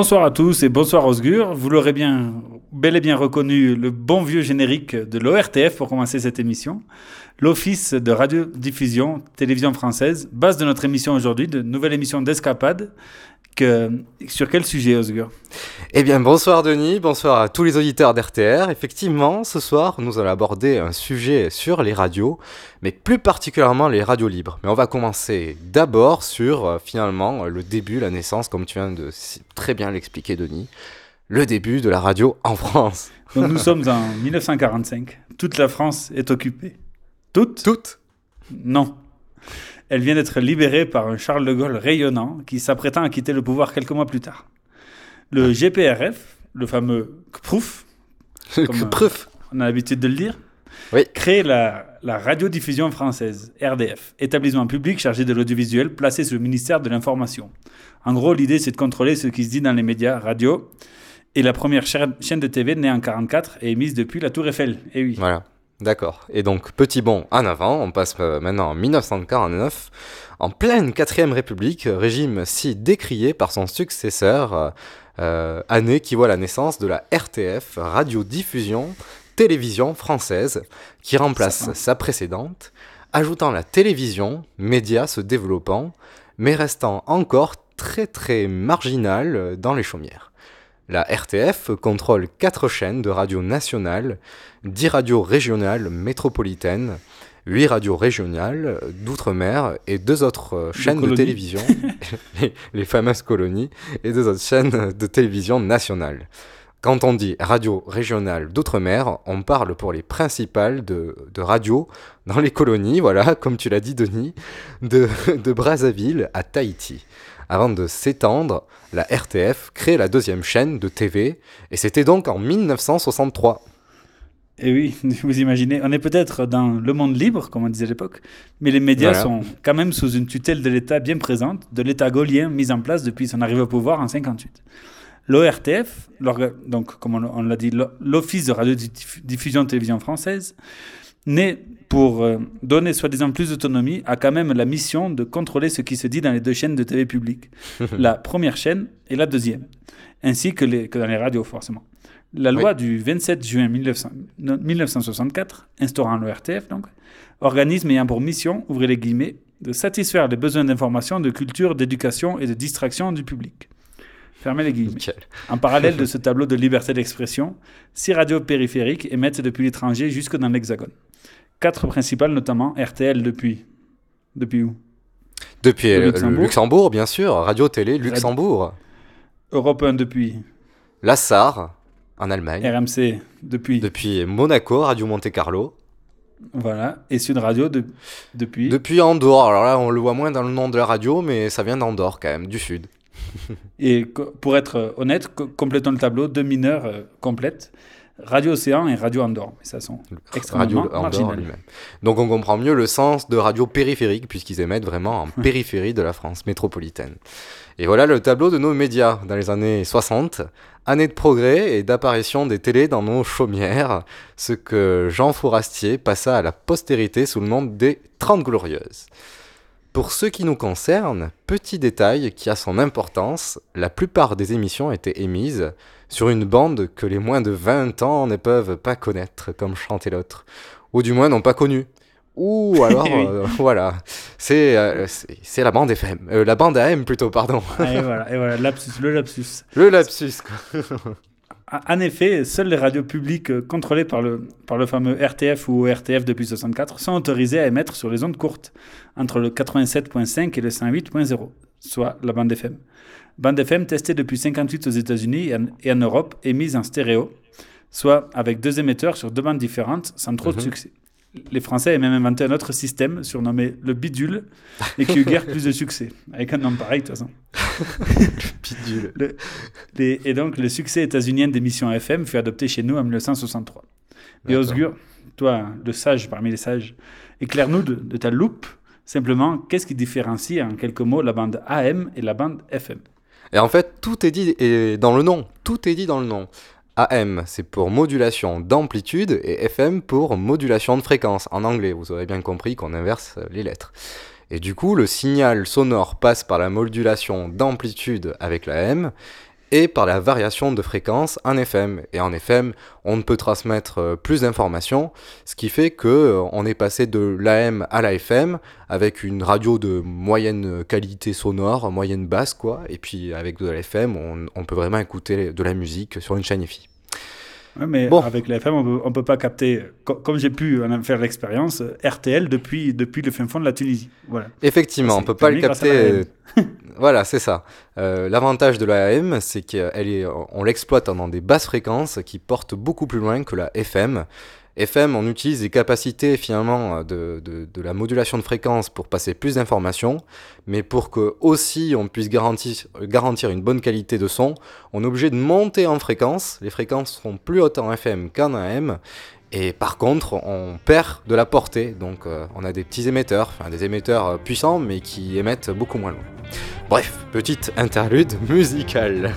Bonsoir à tous et bonsoir Osgur. Vous l'aurez bien, bel et bien reconnu, le bon vieux générique de l'ORTF pour commencer cette émission. L'Office de radiodiffusion télévision française, base de notre émission aujourd'hui, de nouvelle émission d'escapade. Sur quel sujet, Osgur? Eh bien, bonsoir Denis, bonsoir à tous les auditeurs d'RTR. Effectivement, ce soir, nous allons aborder un sujet sur les radios, mais plus particulièrement les radios libres. Mais on va commencer d'abord sur, euh, finalement, le début, la naissance, comme tu viens de très bien l'expliquer, Denis, le début de la radio en France. Donc, Nous sommes en 1945. Toute la France est occupée. Toute Toutes? Non. Elle vient d'être libérée par un Charles de Gaulle rayonnant qui s'apprêtant à quitter le pouvoir quelques mois plus tard. Le GPRF, le fameux KPROUF, Comme, euh, on a l'habitude de le dire, Oui. crée la, la radiodiffusion française, RDF, établissement public chargé de l'audiovisuel placé sous le ministère de l'Information. En gros, l'idée, c'est de contrôler ce qui se dit dans les médias radio. Et la première chaîne de TV née en 44 et émise depuis la Tour Eiffel. Et oui. Voilà, d'accord. Et donc, petit bond en avant, on passe euh, maintenant en 1949, en pleine 4ème République, régime si décrié par son successeur, euh, année qui voit la naissance de la RTF, radiodiffusion télévision française, qui remplace sa précédente, ajoutant la télévision, média se développant, mais restant encore très très marginal euh, dans les chaumières. La RTF contrôle quatre chaînes de radio nationales 10 radios régionales métropolitaines, 8 radios régionales euh, d'outre-mer et deux autres euh, chaînes de télévision, les, les fameuses colonies, et deux autres chaînes de télévision nationales. Quand on dit radio régionale d'outre-mer, on parle pour les principales de, de radios dans les colonies, voilà, comme tu l'as dit Denis, de, de Brazzaville à Tahiti. Avant de s'étendre, la RTF crée la deuxième chaîne de TV, et c'était donc en 1963. Et oui, vous imaginez, on est peut-être dans le monde libre, comme on disait à l'époque, mais les médias Voilà. sont quand même sous une tutelle de l'État bien présente, de l'État gaulien mis en place depuis son arrivée au pouvoir en 58. L'ORTF, donc comme on, on l'a dit, l'o- l'Office de radiodiffusion télévision française, né pour euh, donner soi-disant plus d'autonomie, a quand même la mission de contrôler ce qui se dit dans les deux chaînes de TV publiques, la première chaîne et la deuxième, ainsi que, les, que dans les radios forcément. La loi du 27 juin 1900 no- 1964, instaurant l'ORTF, donc, organisme ayant pour mission, ouvrez les guillemets, de satisfaire les besoins d'information, de culture, d'éducation et de distraction du public. Fermez les guillemets. Nickel. En parallèle de ce tableau de liberté d'expression, six radios périphériques émettent depuis l'étranger jusque dans l'Hexagone. Quatre principales, notamment RTL depuis. Depuis où? Depuis Le euh, le Luxembourg. Luxembourg. bien sûr, Radio-Télé Luxembourg. Europe 1 depuis. La SAR, en Allemagne. RMC depuis. Depuis Monaco, Radio Monte Carlo. Voilà. Et Sud Radio de- depuis. Depuis Andorre. Alors là, on le voit moins dans le nom de la radio, mais ça vient d'Andorre quand même, du sud. Et pour être honnête, co- complétons le tableau, deux mineurs euh, complètes. Radio Océan et Radio Andorre. Mais ça sont extrêmement Radio Andorre marginales. lui-même. Donc on comprend mieux le sens de radio périphérique puisqu'ils émettent vraiment en périphérie de la France métropolitaine. Et voilà le tableau de nos médias dans les années 60. Année de progrès et d'apparition des télés dans nos chaumières, ce que Jean Fourastier passa à la postérité sous le nom des 30 Glorieuses. Pour ce qui nous concerne, petit détail qui a son importance, la plupart des émissions étaient émises sur une bande que les moins de 20 ans ne peuvent pas connaître, comme chantait l'autre, ou du moins n'ont pas connu. Ou alors, euh, voilà, c'est euh, c'est c'est la bande FM, euh, la bande AM plutôt, pardon. Et voilà, et voilà lapsus, le lapsus. Le lapsus, quoi. En effet, seules les radios publiques contrôlées par le, par le fameux RTF ou RTF depuis 64 sont autorisées à émettre sur les ondes courtes, entre le 87.5 et le 108.0, soit la bande FM. Bande FM testée depuis 58 aux États-Unis et en, Europe et mise en stéréo, soit avec deux émetteurs sur deux bandes différentes sans trop de Mhm. succès. Les Français avaient même inventé un autre système surnommé le bidule et qui eut guère plus de succès, avec un nom pareil de toute façon. Bidule. Le- les- et donc, le succès états-unien d'émissions FM fut adopté chez nous en 1963. Et. Osgur, toi, le sage parmi les sages, éclaire-nous de, de ta loupe, simplement, qu'est-ce qui différencie en quelques mots la bande AM et la bande FM Et en fait, tout est dit et dans le nom. Tout est dit dans le nom. AM, c'est pour modulation d'amplitude et FM pour modulation de fréquence. En anglais, vous aurez bien compris qu'on inverse les lettres. Et du coup, le signal sonore passe par la modulation d'amplitude avec la M et par la variation de fréquence en FM. Et en FM, on ne peut transmettre euh, plus d'informations, ce qui fait que euh, on est passé de l'AM à la FM avec une radio de moyenne qualité sonore, moyenne basse quoi, et puis avec de la FM, on, on peut vraiment écouter de la musique sur une chaîne IFI. Ouais, mais Bon. avec la FM, on peut, on peut pas capter, co- comme j'ai pu en faire l'expérience, RTL depuis, depuis le fin fond de la Tunisie. Voilà. Effectivement, on peut c'est pas le capter. euh, voilà, c'est ça. Euh, L'avantage de la AM, c'est qu'on l'exploite dans des basses fréquences qui portent beaucoup plus loin que la FM. FM, on utilise les capacités finalement euh, de, de- la modulation de fréquence pour passer plus d'informations, mais pour que aussi on puisse garantir, garantir une bonne qualité de son, on est obligé de monter en fréquence. Les fréquences seront plus hautes en FM qu'en AM. Et par contre, on perd de la portée, donc euh, on a des petits émetteurs, enfin des émetteurs euh, puissants mais qui émettent beaucoup moins loin. Bref, petite interlude musicale.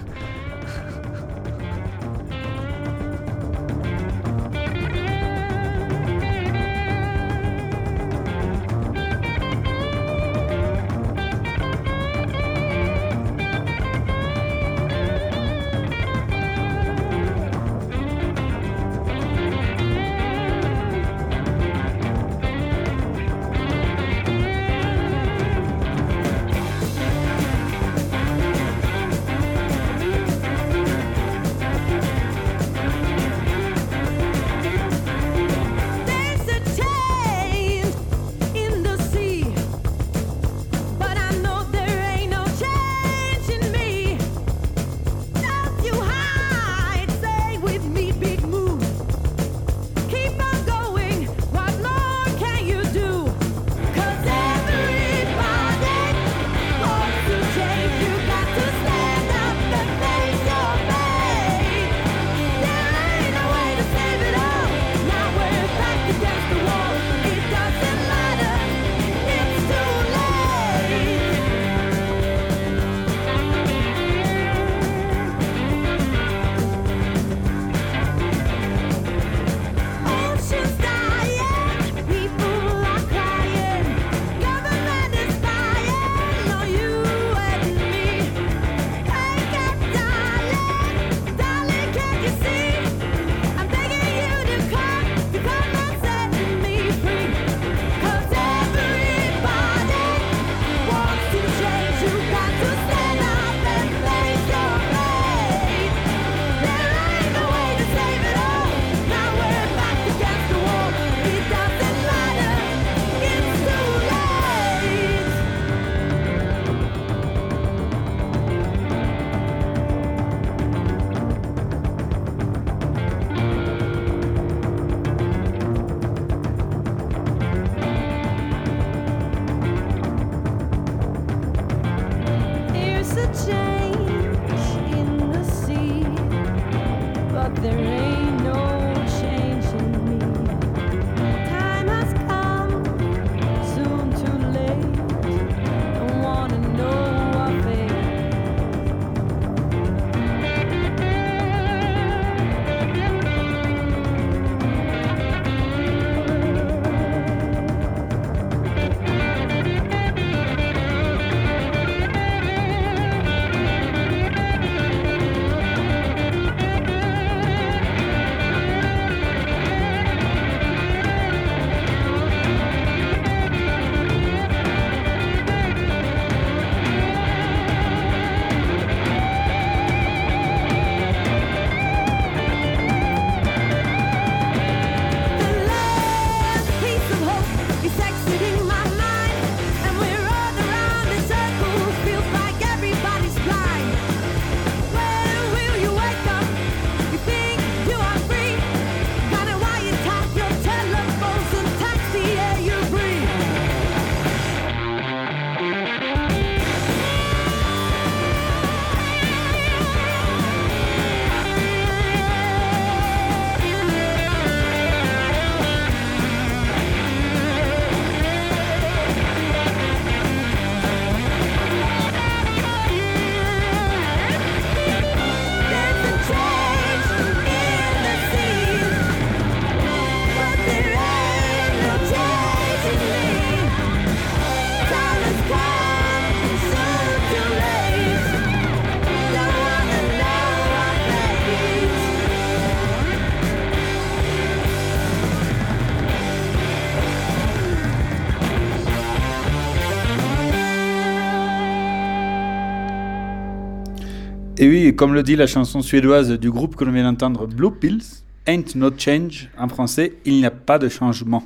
Comme le dit la chanson suédoise du groupe que l'on vient d'entendre, Blue Pills, Ain't No Change, en français, il n'y a pas de changement.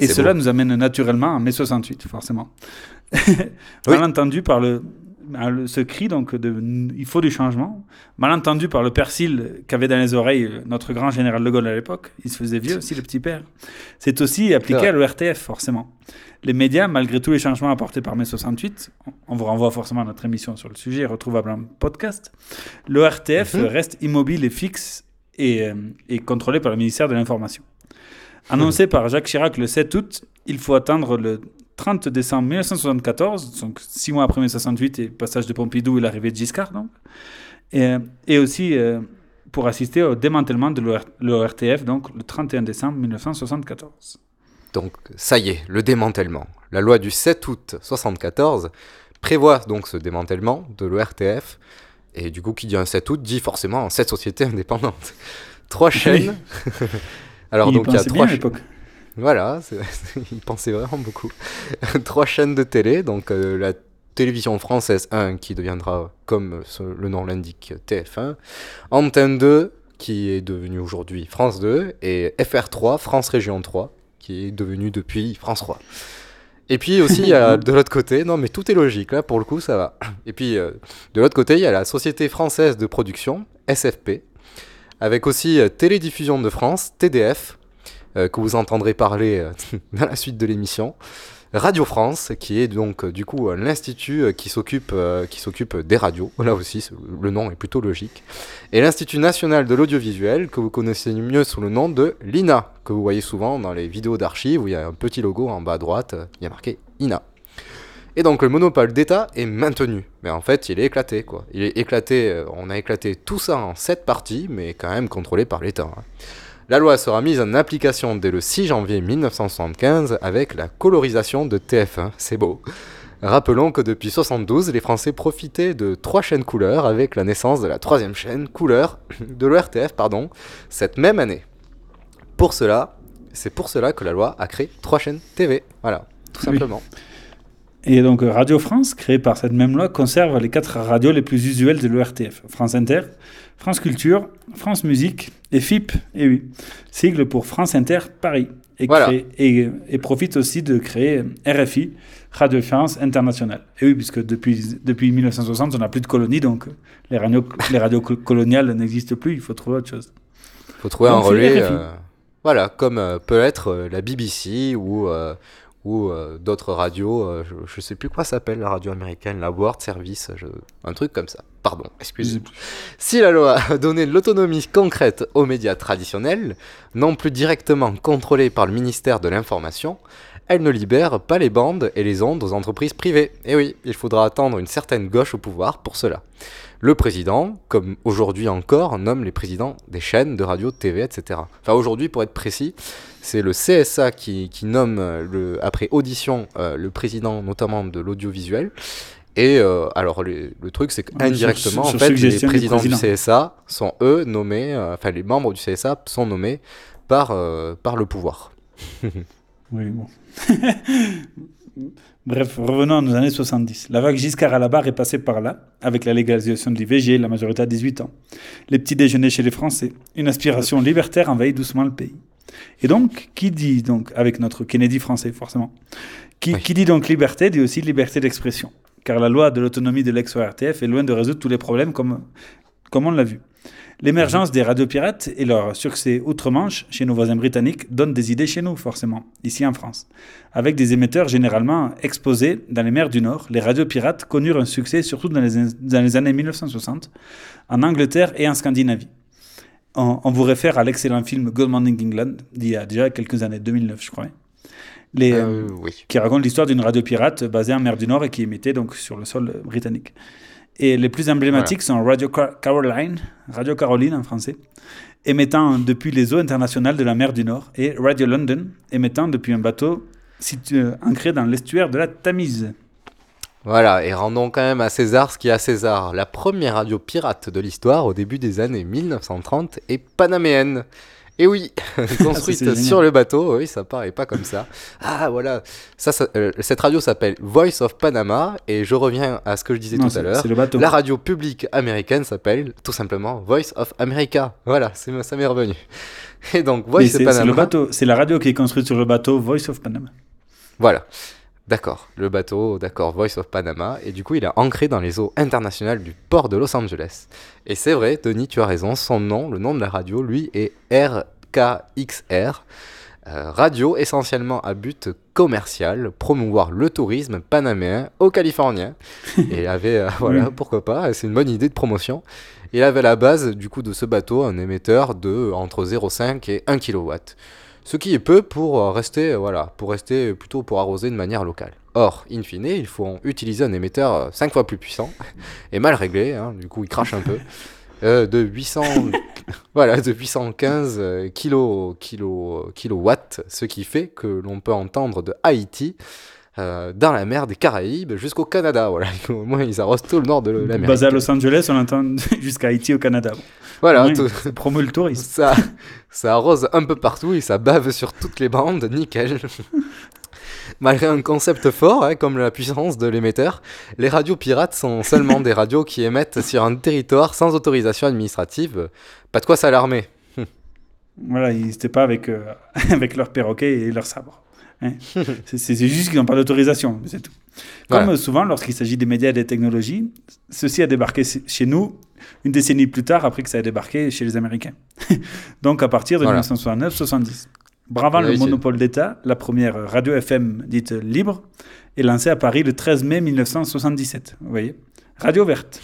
Et cela beau. nous amène naturellement à mai 68, forcément. Malentendu par le, à le- ce cri, donc, de, il faut du changement. Malentendu par le persil qu'avait dans les oreilles euh, notre grand général de Gaulle à l'époque. Il se faisait vieux aussi, le petit père. C'est aussi appliqué à l'ORTF, forcément. Les médias, malgré tous les changements apportés par mai 68, on- vous renvoie forcément à notre émission sur le sujet, retrouvable en podcast, l'ORTF Mhm. reste immobile et fixe et, euh, et contrôlé par le ministère de l'Information. Annoncé par Jacques Chirac le 7 août, il faut attendre le 30 décembre 1974, donc six mois après mai 68 et passage de Pompidou et l'arrivée de Giscard, donc, et, euh, et aussi euh, pour assister au démantèlement de l'ORTF, donc le 31 décembre 1974. Donc ça y est, le démantèlement. La loi du 7 août 74 prévoit donc ce démantèlement de l'ORTF. Et du coup, qui dit un 7 août dit forcément cette société indépendante. Trois chaînes. Alors Il donc il y a trois bien à cha- l'époque. Voilà, il pensait vraiment beaucoup. trois chaînes de télé, donc euh, la télévision française 1 qui deviendra, comme le nom l'indique, TF1, Antenne 2 qui est devenue aujourd'hui France 2 et FR3, France Région 3 qui est devenue depuis France 3. Et puis aussi, il y a de l'autre côté, non mais tout est logique, là pour le coup ça va. Et puis euh, de l'autre côté, il y a la Société Française de Production, SFP, avec aussi euh, Télédiffusion de France, TDF, euh, que vous entendrez parler dans la suite de l'émission. Radio France, qui est donc euh, du coup l'institut euh, qui s'occupe euh, qui s'occupe des radios. Là aussi, le nom est plutôt logique. Et l'Institut national de l'audiovisuel, que vous connaissez mieux sous le nom de l'INA, que vous voyez souvent dans les vidéos d'archives où il y a un petit logo en bas à droite, il y a marqué INA. Et donc le monopole d'État est maintenu, mais en fait il est éclaté quoi. Il est éclaté, on a éclaté tout ça en sept parties, mais quand même contrôlé par l'État. hein. La loi sera mise en application dès le 6 janvier 1975 avec la colorisation de TF1, c'est beau. Rappelons que depuis 72, les Français profitaient de trois chaînes couleurs avec la naissance de la troisième chaîne couleur de l'ORTF, pardon, cette même année. Pour cela, c'est pour cela que la loi a créé trois chaînes TV. Voilà, tout Oui. Et donc Radio France, créée par cette même loi, conserve les quatre radios les plus usuelles de l'ORTF. France Inter, France Culture, France Musique et FIP, et oui, sigle pour France Inter Paris. Et, Voilà. crée- et, et profite aussi de créer RFI, Radio France Internationale. Et oui, puisque depuis, depuis 1960, on n'a plus de colonies, donc les radios, les radios col- coloniales n'existent plus, il faut trouver autre chose. faut trouver un Donc, relais. Euh, voilà, comme euh, peut être euh, la BBC ou, ou euh, d'autres radios. euh, je, je sais plus quoi s'appelle la radio américaine, la World Service, je- un truc comme ça. Pardon, excusez-moi. Si la loi a donné l'autonomie concrète aux médias traditionnels, non plus directement contrôlés par le ministère de l'Information, elle ne libère pas les bandes et les ondes aux entreprises privées. Et oui, il faudra attendre une certaine gauche au pouvoir pour cela. Le président, comme aujourd'hui encore, nomme les présidents des chaînes de radio, de TV, etc. Enfin aujourd'hui, pour être précis, c'est le CSA qui, qui nomme, euh, le, après audition, euh, le président notamment de l'audiovisuel. Et euh, alors le, le truc, c'est qu'indirectement, en fait, les présidents du. CSA sont eux nommés, euh, enfin les membres du CSA sont nommés par, par le pouvoir. Oui, bon. Bref, revenons à nos années 70. La vague Giscard à la barre est passée par là, avec la légalisation de l'IVG, la majorité à 18 ans. Les petits déjeuners chez les Français. Une aspiration libertaire envahit doucement le pays. Et donc, qui dit donc, avec notre Kennedy français, forcément, qui, qui dit donc liberté, dit aussi liberté d'expression. Car la loi de l'autonomie de l'ex-ORTF est loin de résoudre tous les problèmes comme, comme on l'a vu. L'émergence des radios pirates et leur succès outre-Manche chez nos voisins britanniques donnent des idées chez nous, forcément, ici en France. Avec des émetteurs généralement exposés dans les mers du Nord, les radios pirates connurent un succès surtout dans les, dans les années 1960, en Angleterre et en Scandinavie. On, on vous réfère à l'excellent film Good Morning England, d'il y a déjà quelques années, 2009 je crois. Les, Euh, oui. Qui raconte l'histoire d'une radio pirate basée en mer du Nord et qui émettait donc sur le sol britannique. Et les plus emblématiques sont Radio Car- Caroline, Radio Caroline en français, émettant depuis les eaux internationales de la mer du Nord, et Radio London, émettant depuis un bateau situé, euh, ancré dans l'estuaire de la Tamise. Voilà, et rendons quand même à César ce qui est à César. La première radio pirate de l'histoire au début des années 1930 est panaméenne. Et oui, construite c'est génial. sur le bateau, oui, ça paraît pas comme ça. Ah voilà, ça, ça- euh, cette radio s'appelle Voice of Panama, et je reviens à ce que je disais Non, tout c'est- à l'heure. c'est le bateau. La radio publique américaine s'appelle tout simplement Voice of America. Voilà, c'est- ça m'est revenu. Et donc Voice c'est of c'est Panama. le bateau, c'est la radio qui est construite sur le bateau Voice of Panama. Voilà. D'accord, le bateau, d'accord, Voice of Panama, et du coup il est ancré dans les eaux internationales du port de Los Angeles. Et c'est vrai, Denis, tu as raison, son nom, le nom de la radio, lui, est RKXR, euh, radio essentiellement à but commercial, promouvoir le tourisme panaméen au Californien. Et il avait, euh, voilà, pourquoi pas, c'est une bonne idée de promotion. Il avait à la base du coup de ce bateau un émetteur de entre 0,5 et 1 kW. Ce qui est peu pour euh, rester, euh, voilà, pour rester plutôt pour arroser de manière locale. Or, in fine, il faut utiliser un émetteur 5 fois plus puissant et mal réglé, hein, du coup il crache un peu, euh, de 800, voilà, de 815 euh, kilo, kilo, ce qui fait que l'on peut entendre de Haïti euh, dans la mer des Caraïbes jusqu'au Canada. Voilà, au moins ils arrosent tout le nord de l'Amérique. Basé à Los Angeles, on entend jusqu'à Haïti au Canada. Voilà, Ouais, tout- ça promeut le tourisme. ça, ça arrose un peu partout et ça bave sur toutes les bandes, nickel. Malgré un concept fort, hein, comme la puissance de l'émetteur, les radios pirates sont seulement des radios qui émettent sur un territoire sans autorisation administrative. Pas de quoi s'alarmer. Voilà, ils n'étaient pas avec, euh, avec leurs perroquets et leurs sabres. Hein. c'est juste qu'ils n'ont pas d'autorisation, c'est tout. Comme souvent, lorsqu'il s'agit des médias et des technologies, ceci a débarqué chez nous une décennie plus tard, après que ça a débarqué chez les Américains. Donc à partir de Voilà. 1969-70. Bravant Oui, le monopole d'État, la première radio FM dite libre est lancée à Paris le 13 mai 1977. Vous voyez? Radio verte.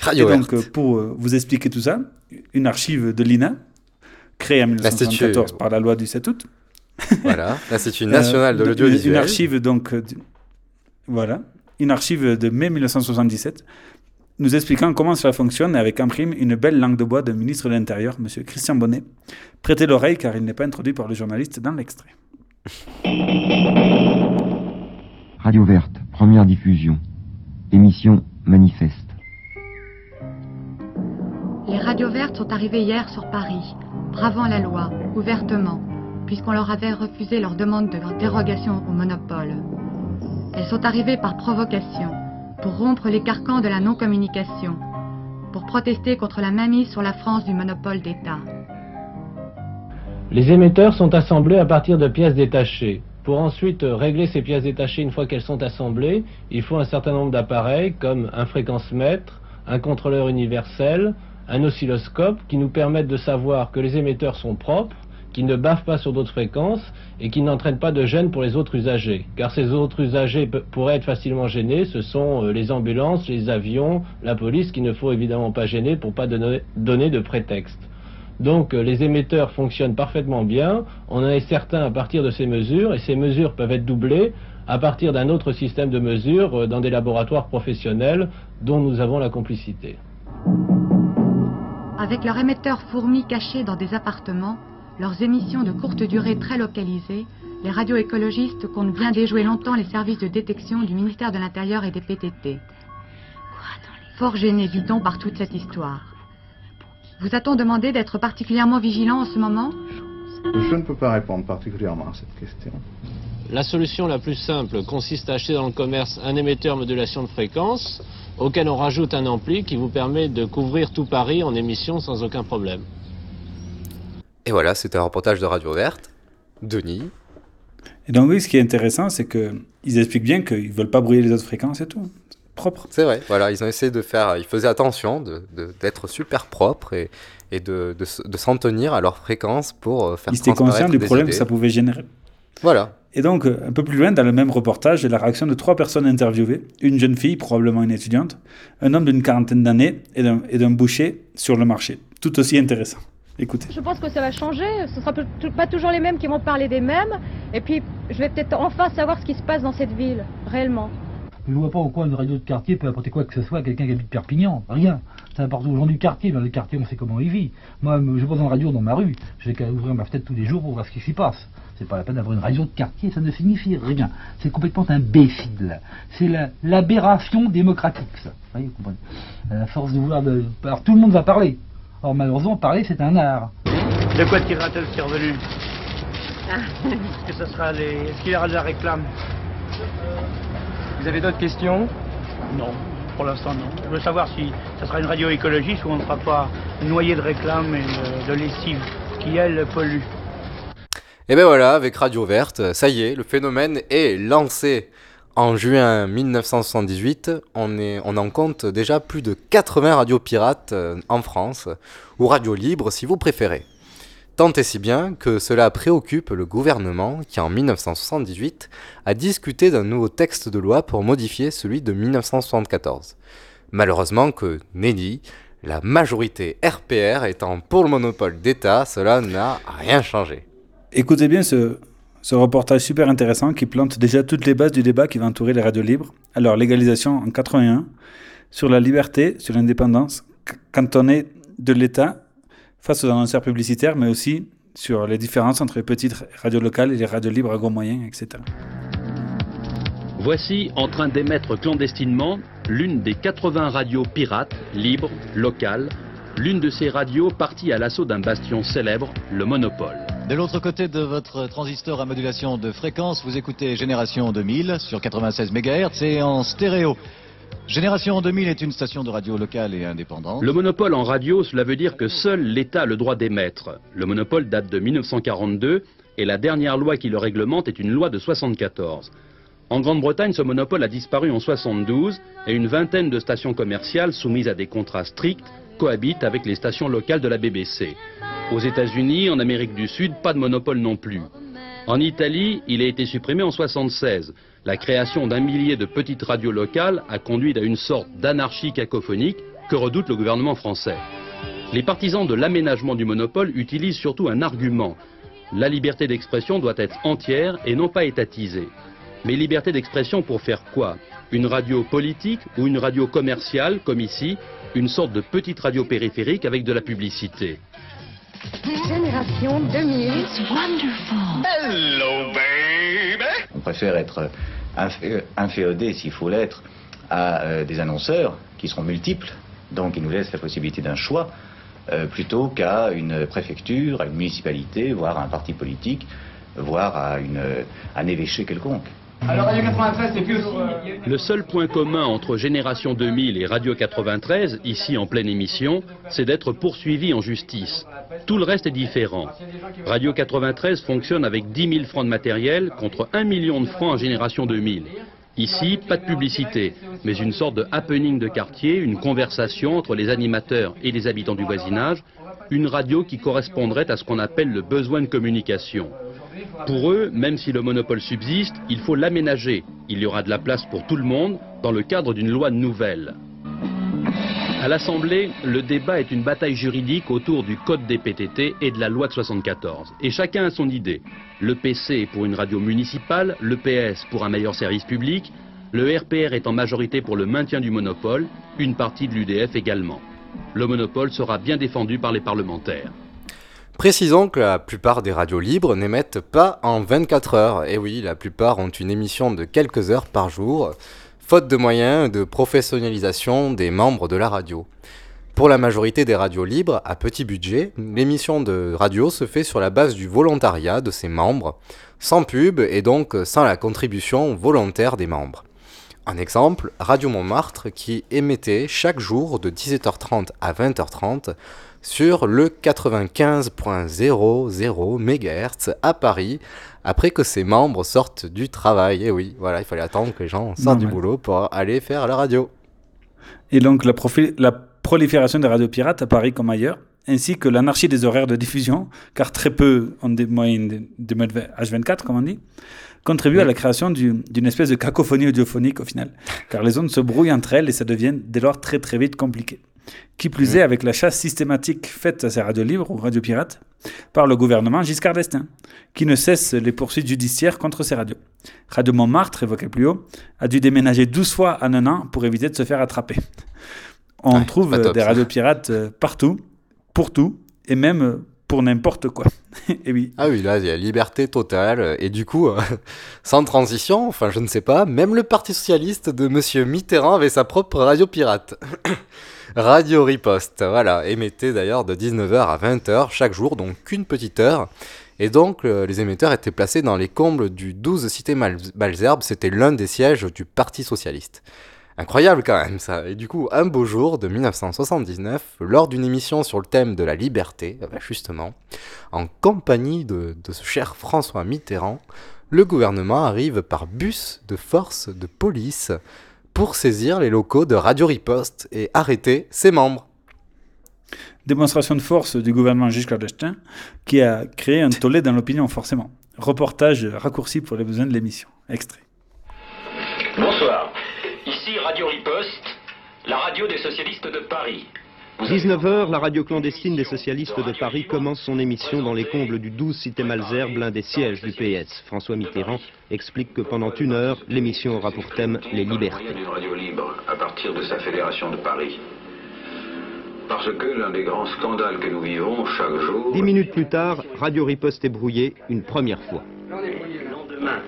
Radio et donc, verte. euh, pour euh, vous expliquer tout ça, une archive de l'INA, créée en L'Institut- 1974 par la loi du 7 août. Voilà, national de Euh, l'audiovisuel. Une archive, donc, euh, de- voilà, une archive de mai 1977, nous expliquant comment cela fonctionne et avec en prime une belle langue de bois de ministre de l'Intérieur, M. Christian Bonnet. Prêtez l'oreille car il n'est pas introduit par le journaliste dans l'extrait. Radio Verte, première diffusion. Émission Manifeste. Les radios vertes sont arrivées hier sur Paris, bravant la loi, ouvertement, puisqu'on leur avait refusé leur demande de dérogation au monopole. Elles sont arrivées par provocation, pour rompre les carcans de la non-communication, pour protester contre la mainmise sur la France du monopole d'État. Les émetteurs sont assemblés à partir de pièces détachées. Pour ensuite régler ces pièces détachées une fois qu'elles sont assemblées, il faut un certain nombre d'appareils comme un fréquence-mètre, un contrôleur universel, un oscilloscope qui nous permettent de savoir que les émetteurs sont propres, qu'ils ne bavent pas sur d'autres fréquences et qui n'entraînent pas de gêne pour les autres usagers. Car ces autres usagers pourraient être facilement gênés, ce sont euh, les ambulances, les avions, la police qu'il ne faut évidemment pas gêner pour pas donner- de prétexte. Donc euh, les émetteurs fonctionnent parfaitement bien, on en est certain à partir de ces mesures, et ces mesures peuvent être doublées à partir d'un autre système de mesures euh, dans des laboratoires professionnels dont nous avons la complicité. Avec leurs émetteurs fourmis cachés dans des appartements, leurs émissions de courte durée très localisées, les radios écologistes comptent bien déjouer longtemps les services de détection du ministère de l'Intérieur et des PTT. Fort gêné, dit-on, par toute cette histoire. Vous a-t-on demandé d'être particulièrement vigilant en ce moment? Je ne peux pas répondre particulièrement à cette question. La solution la plus simple consiste à acheter dans le commerce un émetteur modulation de fréquence auquel on rajoute un ampli qui vous permet de couvrir tout Paris en émission sans aucun problème. Et voilà, c'était un reportage de Radio Verte. Denis. Et donc oui, ce qui est intéressant, c'est qu'ils expliquent bien qu'ils ne veulent pas brouiller les autres fréquences et tout. Propre. C'est vrai, voilà, ils ont essayé de faire, ils faisaient attention de- de- d'être super propres et, et de, de, de s'en tenir à leur fréquence pour euh, faire Ils étaient conscients du problème que ça pouvait générer. Voilà. Et donc, euh, un peu plus loin, dans le même reportage, la réaction de trois personnes interviewées. Une jeune fille, probablement une étudiante, un homme d'une quarantaine d'années et d'un boucher sur le marché. Tout aussi intéressant. Écoutez. Je pense que ça va changer. Ce sera pe- pas toujours les mêmes qui vont parler des mêmes. Et puis, je vais peut-être enfin savoir ce qui se passe dans cette ville, réellement. Je ne vois pas pourquoi une radio de quartier peut apporter quoi que ce soit à quelqu'un qui habite Perpignan. Rien. Ça apporte aux gens du quartier. Dans le quartier, on sait comment ils vivent. Moi, je vois une radio dans ma rue. Je vais qu'à ouvrir ma fenêtre tous les jours pour voir ce qui s'y passe. C'est pas la peine d'avoir une radio de quartier. Ça ne signifie rien. C'est complètement imbécile. C'est la- l'aberration démocratique, ça. Vous voyez, vous comprenez À la force de vouloir... De... Alors, tout le monde va parler. Or, malheureusement, parler, c'est un art. De quoi tirera-t-elle qui est revenu Est-ce que ce sera les... Est-ce qu'il y aura de la réclame Vous avez d'autres questions Non, pour l'instant non. Je veux savoir si ça sera une radio écologiste ou on ne sera pas noyé de réclame et de, de lessive qui, elle, pollue. Et ben voilà, avec Radio Verte, ça y est, le phénomène est lancé. En juin 1978, on, en compte déjà plus de 80 radios pirates euh, en France, ou radios libres si vous préférez. Tant et si bien que cela préoccupe le gouvernement qui en 1978 a discuté d'un nouveau texte de loi pour modifier celui de 1974. Malheureusement que Nelly, la majorité RPR étant pour le monopole d'État, cela n'a rien changé. Écoutez bien ce, ce reportage super intéressant qui plante déjà toutes les bases du débat qui va entourer les radios libres. Alors, légalisation en 81, sur la liberté, sur l'indépendance, cantonnée de l'État face aux annonceurs publicitaires, mais aussi sur les différences entre les petites radios locales et les radios libres à gros moyens, etc. Voici en train d'émettre clandestinement l'une des 80 radios pirates, libres, locales, l'une de ces radios partie à l'assaut d'un bastion célèbre, le Monopole. De l'autre côté de votre transistor à modulation de fréquence, vous écoutez Génération 2000 sur 96 MHz et en stéréo. Génération 2000 est une station de radio locale et indépendante. Le monopole en radio, cela veut dire que seul l'État a le droit d'émettre. Le monopole date de 1942 et la dernière loi qui le réglemente est une loi de 74. En Grande-Bretagne, ce monopole a disparu en 72 et une vingtaine de stations commerciales soumises à des contrats stricts cohabitent avec les stations locales de la BBC. Aux États-Unis, en Amérique du Sud, pas de monopole non plus. En Italie, il a été supprimé en 76. La création d'un millier de petites radios locales a conduit à une sorte d'anarchie cacophonique que redoute le gouvernement français. Les partisans de l'aménagement du monopole utilisent surtout un argument. La liberté d'expression doit être entière et non pas étatisée. Mais liberté d'expression pour faire quoi? Une radio politique ou une radio commerciale, comme ici, une sorte de petite radio périphérique avec de la publicité Génération 2000. It's wonderful. Hello, baby. On préfère être infé inféodé, s'il faut l'être, à euh, des annonceurs qui seront multiples, donc qui nous laissent la possibilité d'un choix, euh, plutôt qu'à une préfecture, à une municipalité, voire à un parti politique, voire à, une, à un évêché quelconque. Alors Radio 93, c'est plus aussi... Le seul point commun entre Génération 2000 et Radio 93, ici en pleine émission, c'est d'être poursuivi en justice. Tout le reste est différent. Radio 93 fonctionne avec 10 000 francs de matériel contre 1 million de francs à Génération 2000. Ici, pas de publicité, mais une sorte de happening de quartier, une conversation entre les animateurs et les habitants du voisinage, une radio qui correspondrait à ce qu'on appelle le besoin de communication. Pour eux, même si le monopole subsiste, il faut l'aménager. Il y aura de la place pour tout le monde dans le cadre d'une loi nouvelle. À l'Assemblée, le débat est une bataille juridique autour du code des PTT et de la loi de 74. Et chacun a son idée. Le PC est pour une radio municipale, le PS pour un meilleur service public, le RPR est en majorité pour le maintien du monopole, une partie de l'UDF également. Le monopole sera bien défendu par les parlementaires. Précisons que la plupart des radios libres n'émettent pas en 24 heures. Et oui, la plupart ont une émission de quelques heures par jour, faute de moyens de professionnalisation des membres de la radio. Pour la majorité des radios libres, à petit budget, l'émission de radio se fait sur la base du volontariat de ses membres, sans pub et donc sans la contribution volontaire des membres. Un exemple, Radio Montmartre qui émettait chaque jour de 17h30 à 20h30 sur le 95.00 MHz à Paris après que ses membres sortent du travail. Et oui, voilà, il fallait attendre que les gens sortent du boulot pour aller faire la radio. Et donc la, la prolifération des radios pirates à Paris comme ailleurs, ainsi que l'anarchie des horaires de diffusion, car très peu ont des moyens de, de H24, comme on dit, contribue à la création d'une espèce de cacophonie audiophonique au final, car les ondes se brouillent entre elles et ça devient dès lors très très vite compliqué. Qui plus est, avec la chasse systématique faite à ces radios libres ou radios pirates par le gouvernement Giscard d'Estaing, qui ne cesse les poursuites judiciaires contre ces radios. Radio Montmartre, évoqué plus haut, a dû déménager 12 fois en un an pour éviter de se faire attraper. On Ouais, trouve top, des radios pirates euh, partout, pour tout, et même pour n'importe quoi. et oui. Ah oui, là, il y a liberté totale. Et du coup, euh, sans transition, enfin, je ne sais pas, même le Parti Socialiste de Monsieur Mitterrand avait sa propre radio pirate. Radio Riposte, voilà, émettait d'ailleurs de 19h à 20h chaque jour, donc qu'une petite heure. Et donc, euh, les émetteurs étaient placés dans les combles du 12 Cité Mal- Malzerbe, c'était l'un des sièges du Parti Socialiste. Incroyable quand même ça. Et du coup, un beau jour de 1979, lors d'une émission sur le thème de la liberté, euh, bah, justement, en compagnie de, de ce cher François Mitterrand, le gouvernement arrive par bus de force de police pour saisir les locaux de Radio Riposte et arrêter ses membres. Démonstration de force du gouvernement Giscard d'Estaing qui a créé un tollé dans l'opinion, forcément. Reportage raccourci pour les besoins de l'émission. Extrait. Bonsoir. Ici Radio Riposte, la radio des socialistes de Paris. 19h, la radio clandestine des socialistes de Paris commence son émission dans les combles du 12 Cité Malzerbe, l'un des sièges du PS. François Mitterrand explique que pendant une heure, l'émission aura pour thème les libertés. d'une radio libre à partir de sa fédération de Paris. Parce que l'un des grands scandales que nous vivons chaque jour. Dix minutes plus tard, Radio Riposte est brouillée une première fois. Lendemain.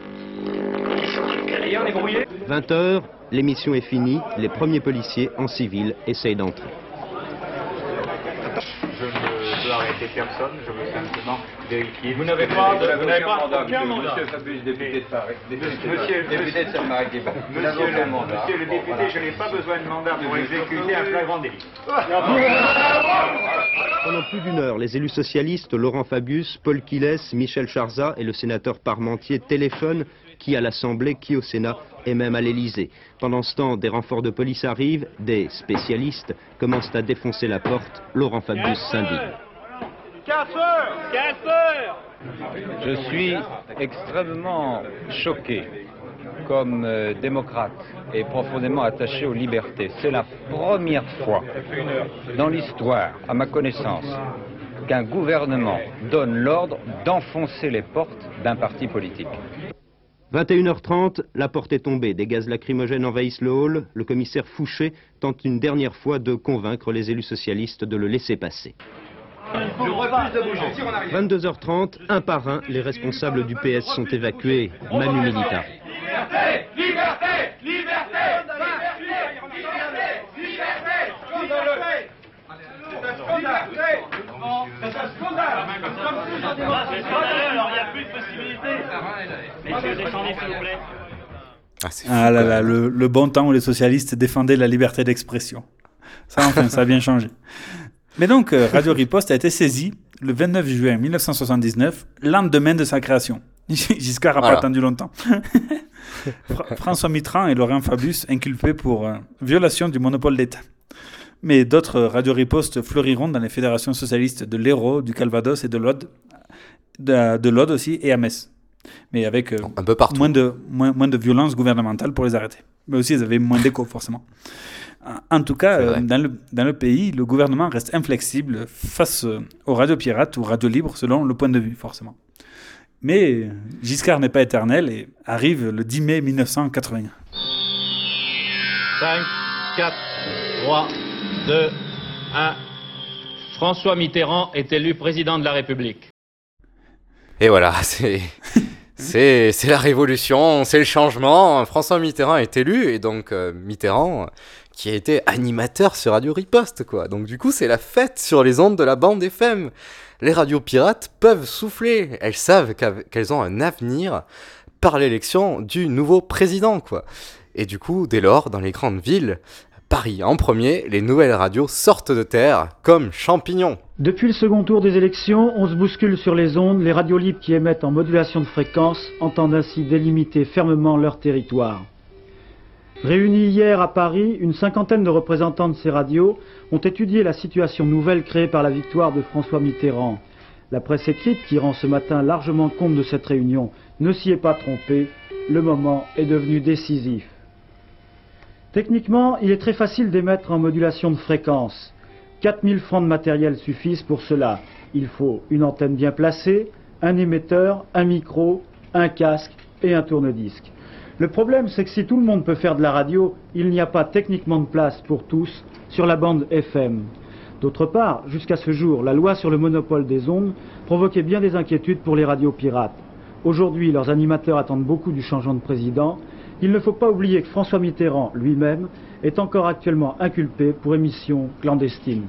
Rien n'est brouillé 20h, l'émission est finie, les premiers policiers en civil essayent d'entrer. Je je veux simplement vérifier. Vous n'avez pas de- vous n'avez pas aucun aucun mandat. Monsieur Fabius, député de Paris. Monsieur, député de Monsieur le, mandat. monsieur le député, je n'ai pas besoin de mandat pour exécuter un flagrant délit. Pendant plus d'une heure, les élus socialistes Laurent Fabius, Paul Quiles, Michel Charzat et le sénateur Parmentier téléphonent, qui à l'Assemblée, qui au Sénat et même à l'Élysée. Pendant ce temps, des renforts de police arrivent, des spécialistes commencent à défoncer la porte. Laurent Fabius s'indigne. 4 heures 4 heures Je suis extrêmement choqué comme euh, démocrate et profondément attaché aux libertés. C'est la première fois dans l'histoire, à ma connaissance, qu'un gouvernement donne l'ordre d'enfoncer les portes d'un parti politique. 21h30, la porte est tombée, des gaz lacrymogènes envahissent le hall, le commissaire Fouché tente une dernière fois de convaincre les élus socialistes de le laisser passer. Je refuse de bouger. 22h30, un par un, les responsables du PS sont évacués, Manu Militari. Liberté Liberté Liberté Liberté Liberté C'est un scandale C'est un scandale Nous sommes tous en démocratie alors il n'y a plus de possibilité Messieurs, descendez s'il vous plaît Ah, Ah là là, le, le bon temps où les socialistes défendaient la liberté d'expression. Ça, enfin, ça a bien changé. Mais donc, euh, Radio Riposte a été saisie le 29 juin 1979, lendemain de sa création. Giscard n'a Voilà. pas attendu longtemps. Fra- François Mitterrand et Laurent Fabius inculpés pour euh, violation du monopole d'État. Mais d'autres Radio Riposte fleuriront dans les fédérations socialistes de l'Hérault, du Calvados et de l'Aude, de, de l'Aude aussi, et à Metz. Mais avec euh, Un peu partout. moins, de, moins, moins de violence gouvernementale pour les arrêter. Mais aussi, ils avaient moins d'écho, forcément. En tout cas, euh, dans le, dans le pays, le gouvernement reste inflexible face euh, aux radios pirates ou radios libres, selon le point de vue, forcément. Mais Giscard n'est pas éternel et arrive le 10 mai 1981. 5, 4, 3, 2, 1. François Mitterrand est élu président de la République. Et voilà, c'est. C'est, la révolution, c'est le changement. François Mitterrand est élu et donc euh, Mitterrand qui a été animateur sur Radio Riposte quoi. Donc du coup c'est la fête sur les ondes de la bande FM. Les radios pirates peuvent souffler. Elles savent qu'elles ont un avenir par l'élection du nouveau président quoi. Et du coup dès lors dans les grandes villes, Paris en premier, les nouvelles radios sortent de terre comme champignons. Depuis le second tour des élections, on se bouscule sur les ondes. Les radios libres qui émettent en modulation de fréquence entendent ainsi délimiter fermement leur territoire. Réunis hier à Paris, une cinquantaine de représentants de ces radios ont étudié la situation nouvelle créée par la victoire de François Mitterrand. La presse écrite, qui rend ce matin largement compte de cette réunion, ne s'y est pas trompée. Le moment est devenu décisif. Techniquement, il est très facile d'émettre en modulation de fréquence. 4000 francs de matériel suffisent pour cela. Il faut une antenne bien placée, un émetteur, un micro, un casque et un tourne-disque. Le problème, c'est que si tout le monde peut faire de la radio, il n'y a pas techniquement de place pour tous sur la bande FM. D'autre part, jusqu'à ce jour, la loi sur le monopole des ondes provoquait bien des inquiétudes pour les radios pirates. Aujourd'hui, leurs animateurs attendent beaucoup du changement de président Il ne faut pas oublier que François Mitterrand lui-même est encore actuellement inculpé pour émission clandestine.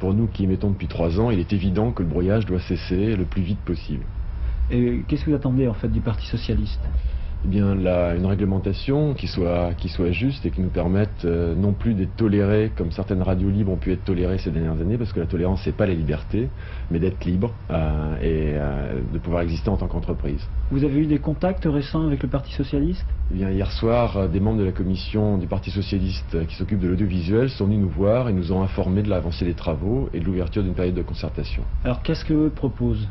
Pour nous qui émettons depuis trois ans, il est évident que le brouillage doit cesser le plus vite possible. Et qu'est-ce que vous attendez en fait du Parti Socialiste? Eh bien, là, une réglementation qui soit, qui soit juste et qui nous permette euh, non plus d'être tolérés comme certaines radios libres ont pu être tolérées ces dernières années, parce que la tolérance, c'est pas la liberté, mais d'être libre euh, et euh, de pouvoir exister en tant qu'entreprise. Vous avez eu des contacts récents avec le Parti Socialiste? Eh bien, Hier soir, des membres de la commission du Parti Socialiste qui s'occupe de l'audiovisuel sont venus nous voir et nous ont informés de l'avancée des travaux et de l'ouverture d'une période de concertation. Alors qu'est-ce qu'eux proposent?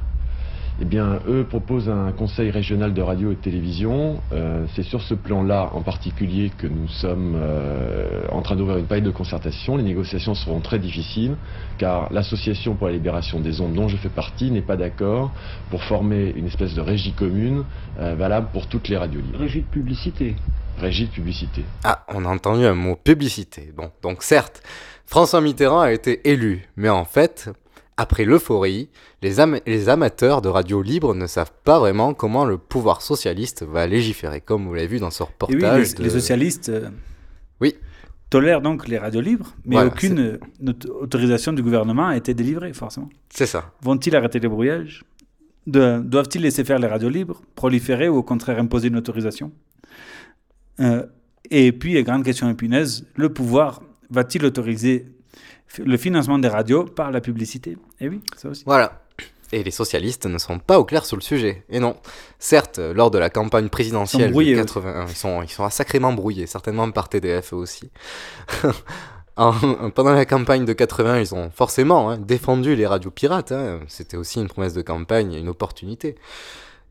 Eh bien, eux proposent un conseil régional de radio et de télévision. Euh, c'est sur ce plan-là, en particulier, que nous sommes euh, en train d'ouvrir une période de concertation. Les négociations seront très difficiles, car l'association pour la libération des ondes, dont je fais partie, n'est pas d'accord pour former une espèce de régie commune euh, valable pour toutes les radios libres. Régie de publicité. Régie de publicité. Ah, on a entendu un mot publicité. Bon, donc certes, François Mitterrand a été élu, mais en fait, après l'euphorie, les, am les, amateurs de radio libre ne savent pas vraiment comment le pouvoir socialiste va légiférer, comme vous l'avez vu dans ce reportage. Oui, les, de... les socialistes euh, oui. tolèrent donc les radios libres, mais Voilà, aucune autorisation du gouvernement a été délivrée, forcément. C'est ça. Vont-ils arrêter les brouillages Doivent-ils laisser faire les radios libres, proliférer ou au contraire imposer une autorisation? Euh, Et puis, grande question épineuse, le pouvoir va-t-il autoriser le financement des radios par la publicité Eh oui, ça aussi. Voilà. Et les socialistes ne sont pas au clair sur le sujet. Et non. Certes, lors de la campagne présidentielle brouillés, de eux. 81, ils sont, ils sont sacrément brouillés, certainement par TDF aussi. En- pendant la campagne de 80, ils ont forcément hein, défendu les radios pirates. hein. C'était aussi une promesse de campagne, une opportunité.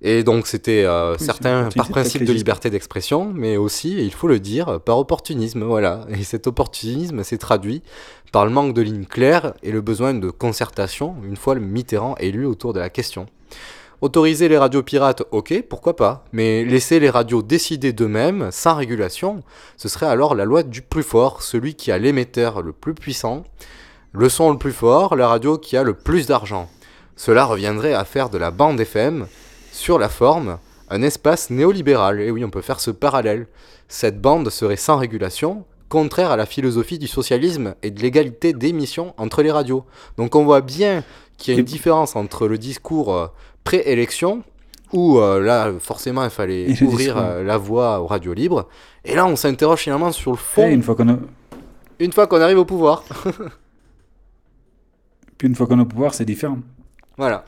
Et donc c'était euh, Oui, certains par principe de liberté d'expression, mais aussi, il faut le dire, par opportunisme, voilà. Et cet opportunisme s'est traduit par le manque de lignes claires et le besoin de concertation une fois le Mitterrand élu autour de la question. Autoriser les radios pirates, ok, pourquoi pas, mais laisser les radios décider d'eux-mêmes, sans régulation, ce serait alors la loi du plus fort, celui qui a l'émetteur le plus puissant, le son le plus fort, la radio qui a le plus d'argent. Cela reviendrait à faire de la bande FM, sur la forme, un espace néolibéral. Et oui, on peut faire ce parallèle. Cette bande serait sans régulation, contraire à la philosophie du socialisme et de l'égalité d'émission entre les radios. Donc on voit bien qu'il y a une différence entre le discours euh, pré-élection, où euh, là, forcément, il fallait ouvrir euh, la voie aux radios libres, et là, on s'interroge finalement sur le fond. Et une fois qu'on a- Une fois qu'on arrive au pouvoir. Puis une fois qu'on est au pouvoir, c'est différent. Voilà.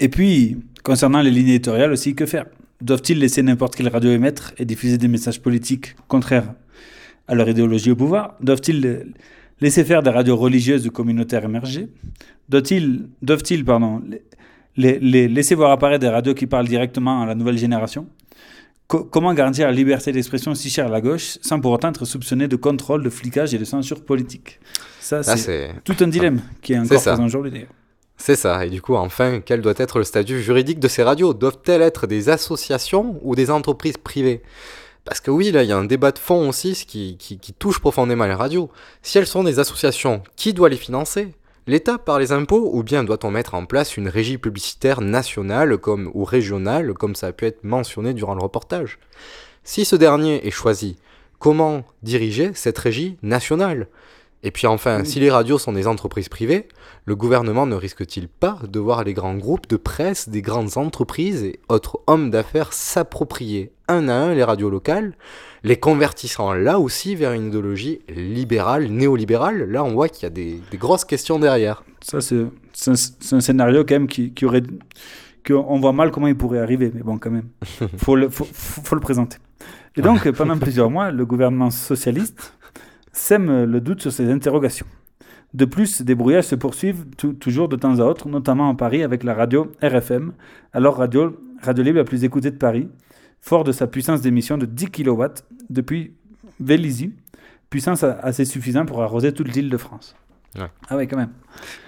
Et puis, concernant les lignes éditoriales aussi, que faire? Doivent-ils laisser n'importe quelle radio émettre et diffuser des messages politiques contraires à leur idéologie au pouvoir? Doivent-ils laisser faire des radios religieuses ou communautaires émergées Doivent-ils, doivent-ils pardon, les, les- les laisser voir apparaître des radios qui parlent directement à la nouvelle génération? Co- Comment garantir la liberté d'expression si chère à la gauche sans pour autant être soupçonné de contrôle, de flicage et de censure politique? Ça, c'est tout un dilemme qui est encore présent aujourd'hui d'ailleurs. C'est ça, et du coup, enfin, quel doit être le statut juridique de ces radios? Doivent-elles être des associations ou des entreprises privées? Parce que oui, là, il y a un débat de fond aussi qui, touche profondément les radios. Si elles sont des associations, qui doit les financer? L'État par les impôts ou bien doit-on mettre en place une régie publicitaire nationale ou régionale comme ça a pu être mentionné durant le reportage? Si ce dernier est choisi, comment diriger cette régie nationale? Et puis enfin, si les radios sont des entreprises privées, le gouvernement ne risque-t-il pas de voir les grands groupes de presse, des grandes entreprises et autres hommes d'affaires s'approprier un à un les radios locales, les convertissant là aussi vers une idéologie libérale, néolibérale? Là, on voit qu'il y a des, des grosses questions derrière. Ça, c'est un, scénario quand même qui, qui aurait. que on voit mal comment il pourrait arriver, mais bon, quand même. faut le, faut, faut- faut le présenter. Et donc, pendant plusieurs mois, le gouvernement socialiste sème le doute sur ces interrogations. De plus, des brouillages se poursuivent tou- toujours de temps à autre, notamment à Paris avec la radio RFM, alors radio, radio libre la plus écoutée de Paris, fort de sa puissance d'émission de 10 kW depuis Vélizy, puissance assez suffisante pour arroser toute l'île de France. Ouais. Ah ouais, quand même.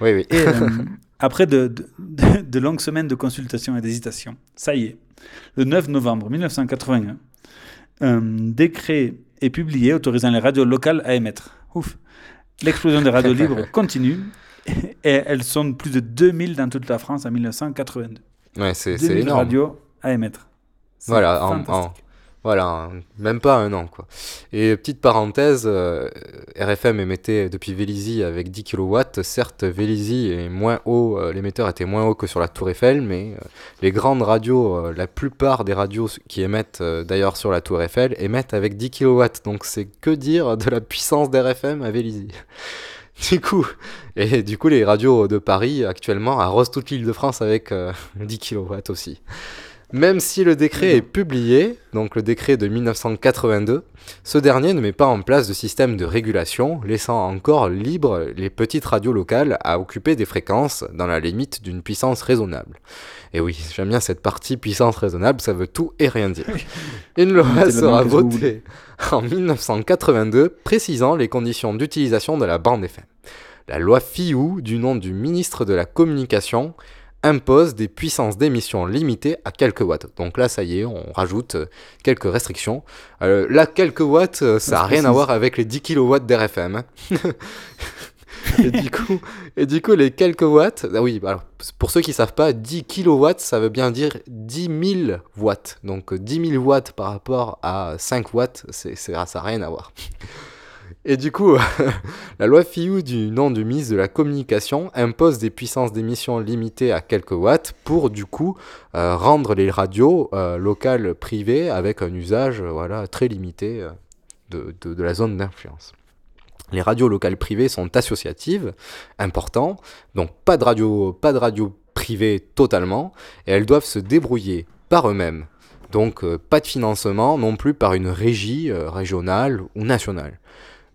Oui, oui. Et euh, après de, de- longues semaines de consultation et d'hésitation, ça y est, le 9 novembre 1981, un décret est publié autorisant les radios locales à émettre. Ouf. L'explosion des radios libres continue et elles sont plus de 2000 dans toute la France en 1982. Ouais, c'est c'est 2000 énorme. radios à émettre. Voilà, en. Voilà, même pas un an quoi. Et petite parenthèse, euh, RFM émettait depuis Vélizy avec 10 kW. Certes, Vélizy est moins haut, euh, l'émetteur était moins haut que sur la Tour Eiffel, mais euh, les grandes radios, euh, la plupart des radios qui émettent euh, d'ailleurs sur la Tour Eiffel émettent avec 10 kW. Donc c'est que dire de la puissance d'RFM à Vélizy. Du coup, et du coup, les radios de Paris actuellement arrosent toute l'île de France avec euh, 10 kW aussi. Même si le décret est publié, donc le décret de 1982, ce dernier ne met pas en place de système de régulation, laissant encore libre les petites radios locales à occuper des fréquences dans la limite d'une puissance raisonnable. Et oui, j'aime bien cette partie puissance raisonnable, ça veut tout et rien dire. Une loi sera votée en 1982 précisant les conditions d'utilisation de la bande FM. La loi FIOU, du nom du ministre de la Communication, impose des puissances d'émission limitées à quelques watts. Donc là, ça y est, on rajoute euh, quelques restrictions. Euh, là, quelques watts, euh, ça n'a rien à voir avec les 10 kW d'RFM. et, du coup, et du coup, les quelques watts, ah oui, alors, pour ceux qui savent pas, 10 kW, ça veut bien dire 10 000 watts. Donc euh, 10 000 watts par rapport à 5 watts, c'est, c'est- ça n'a rien à voir. Et du coup, la loi FIU du nom du ministre de la Communication impose des puissances d'émission limitées à quelques watts pour du coup euh, rendre les radios euh, locales privées avec un usage euh, voilà, très limité de, de- la zone d'influence. Les radios locales privées sont associatives, important, donc pas de radio, pas de radio privée totalement, et elles doivent se débrouiller par eux-mêmes. Donc pas de financement non plus par une régie régionale ou nationale.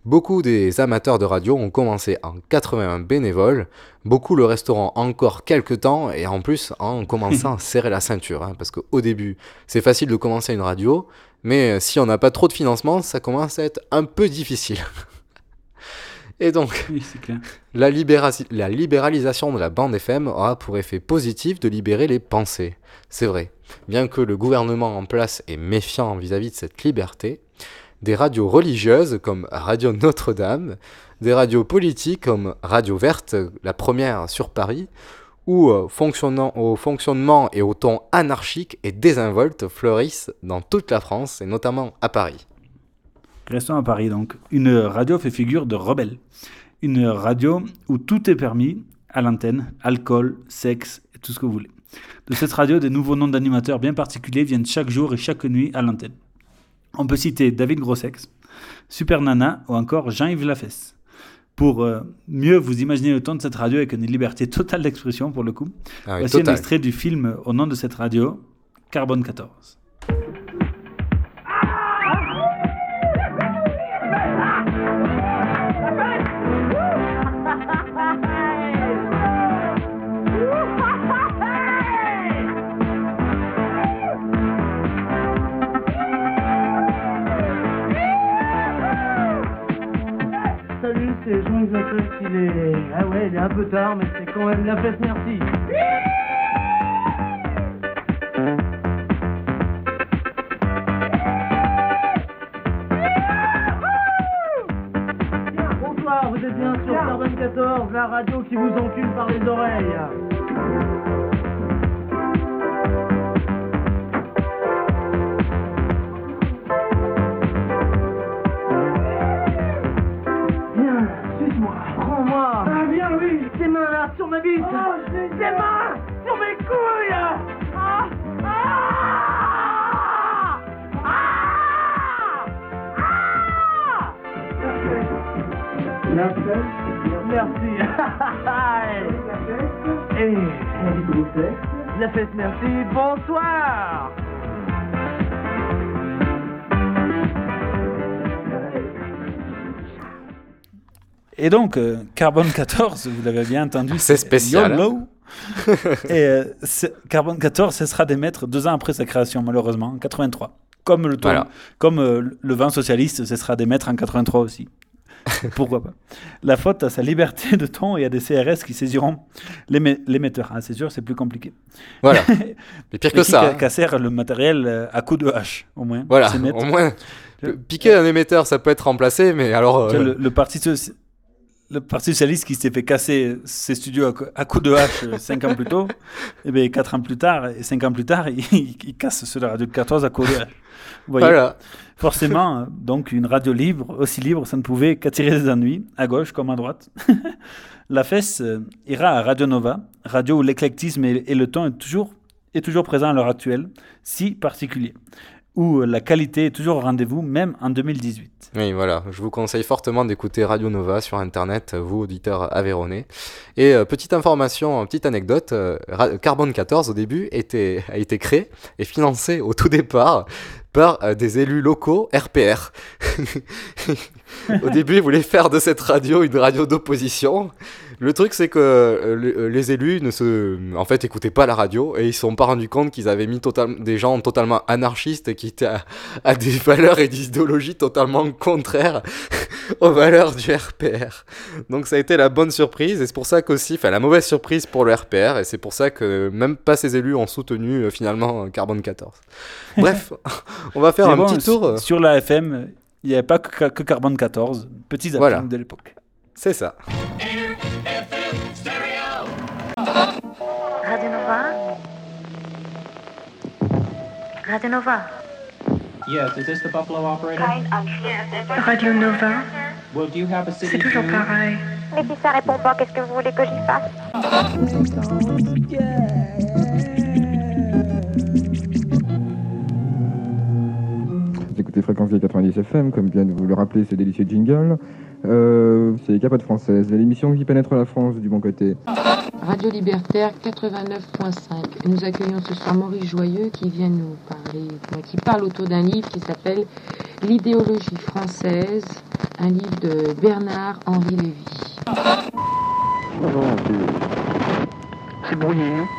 Beaucoup des amateurs de radio ont commencé en 81 bénévoles, beaucoup le resteront encore quelques temps et en plus en commençant à serrer la ceinture. hein, parce qu'au début, c'est facile de commencer une radio, mais euh, si on n'a pas trop de financement, ça commence à être un peu difficile. Et donc, Oui, c'est clair. la, libéra- la libéralisation de la bande FM aura pour effet positif de libérer les pensées. C'est vrai. Bien que le gouvernement en place est méfiant vis-à-vis de cette liberté, des radios religieuses comme Radio Notre-Dame, des radios politiques comme Radio Verte, la première sur Paris, ou euh, au fonctionnement et au ton anarchique et désinvolte fleurissent dans toute la France et notamment à Paris. Restons à Paris donc. Une radio fait figure de rebelle. Une radio où tout est permis à l'antenne, alcool, sexe et tout ce que vous voulez. De cette radio, des nouveaux noms d'animateurs bien particuliers viennent chaque jour et chaque nuit à l'antenne. On peut citer David Grossex, Super Nana ou encore Jean-Yves Lafesse. Pour euh, mieux vous imaginer le ton de cette radio avec une liberté totale d'expression pour le coup, Ah oui, voici un extrait du film au nom de cette radio, Carbone 14. C'est Jean-Yves Lafesse, il est... Ah ouais, il est un peu tard, mais c'est quand même Lafesse, merci. Bien, bonsoir, vous êtes bien sur Carbone 14, la radio qui vous encule par les oreilles. Sur ma bite. Tes mains, sur mes couilles. Ah, ah, ah, ah. La fête. Merci. Et la fête, merci. Bonsoir. Et donc, euh, Carbone 14, vous l'avez bien entendu, C'est spécial, YOLO. Et euh, Carbone 14 cessera d'émettre deux ans après sa création, malheureusement, en 83. Comme le, ton- Voilà. comme euh, le vin socialiste cessera d'émettre en 83 aussi. Pourquoi pas La faute à sa liberté de ton et à des CRS qui saisiront l'éme- l'émetteur. Ah, c'est sûr, c'est plus compliqué. Voilà. Mais pire Et que qui ça, ca- hein. cassèrent le matériel euh, à coups de hache, au moins. Voilà, au moins, piquer un émetteur, ça peut être remplacé, mais alors... Euh, Le, le parti soci- le Parti Socialiste qui s'était fait casser ses studios à, cou- à coups de hache euh, cinq ans plus tôt, et bien quatre ans plus tard, et cinq ans plus tard, il, il casse ceux de la radio 14 à coups de hache. Vous voyez Voilà. Forcément, donc une radio libre, aussi libre, ça ne pouvait qu'attirer des ennuis, à gauche comme à droite. la fesse euh, ira à Radio Nova, radio où l'éclectisme et, et le ton est toujours, est toujours présent à l'heure actuelle, si particulier, où euh, la qualité est toujours au rendez-vous, même en 2018. Oui, voilà, je vous conseille fortement d'écouter Radio Nova sur Internet, vous, auditeurs aveyronnais. Et euh, petite information, petite anecdote, euh, Carbone 14, au début, était, a été créé et financé au tout départ par euh, des élus locaux RPR. au début, ils voulaient faire de cette radio une radio d'opposition. Le truc, c'est que euh, euh, les élus ne se, en fait, écoutaient pas la radio et ils se sont pas rendus compte qu'ils avaient mis total- des gens totalement anarchistes qui étaient à, à des valeurs et des idéologies totalement contraires aux valeurs du RPR. Donc ça a été la bonne surprise et c'est pour ça qu'aussi, enfin la mauvaise surprise pour le RPR et c'est pour ça que même pas ces élus ont soutenu euh, finalement Carbone 14. Bref, on va faire Mais un bon, petit tour. Sur la FM, il n'y avait pas que, que Carbone 14, petit zapping Voilà. de l'époque. C'est ça. Radio Nova? Radio Nova? Yes, is this the Buffalo operator? Radio Nova? Well, do you have a city C'est toujours pareil. Mais si ça répond pas, qu'est-ce que vous voulez que j'y fasse? Fréquence Vie 90 FM, comme vient de vous le rappeler ce délicieux jingle. Euh, c'est Capote Française, l'émission qui pénètre la France du bon côté. Radio Libertaire 89.5. Et Nous accueillons ce soir Maurice Joyeux qui vient nous parler, qui parle autour d'un livre qui s'appelle L'idéologie française, un livre de Bernard-Henri Lévy. C'est brouillé, hein?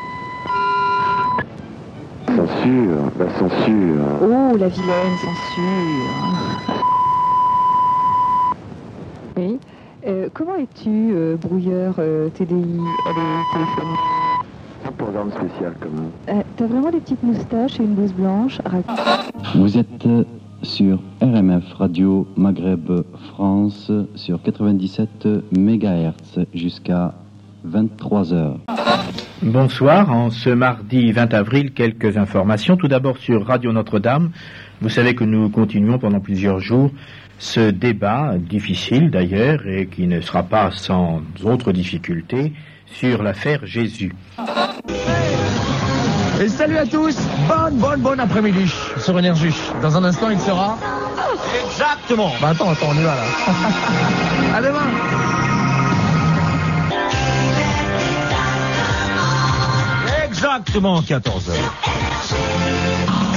Censure, la censure. Oh, la vilaine censure Oui. Euh, comment es-tu, euh, brouilleur euh, TDI allez, téléphone Un programme spécial euh, T'as vraiment des petites moustaches et une blouse blanche? Vous êtes sur RMF Radio Maghreb France sur 97 MHz jusqu'à 23h. Bonsoir, en ce mardi 20 avril, quelques informations. Tout d'abord sur Radio Notre-Dame. Vous savez que nous continuons pendant plusieurs jours ce débat, difficile d'ailleurs, et qui ne sera pas sans autres difficultés, sur l'affaire Jésus. Et salut à tous, bonne, bonne, bonne après-midi sur Énergie. Dans un instant, il sera... Exactement Bah attends, attends, on y va là. à demain Exactement 14h.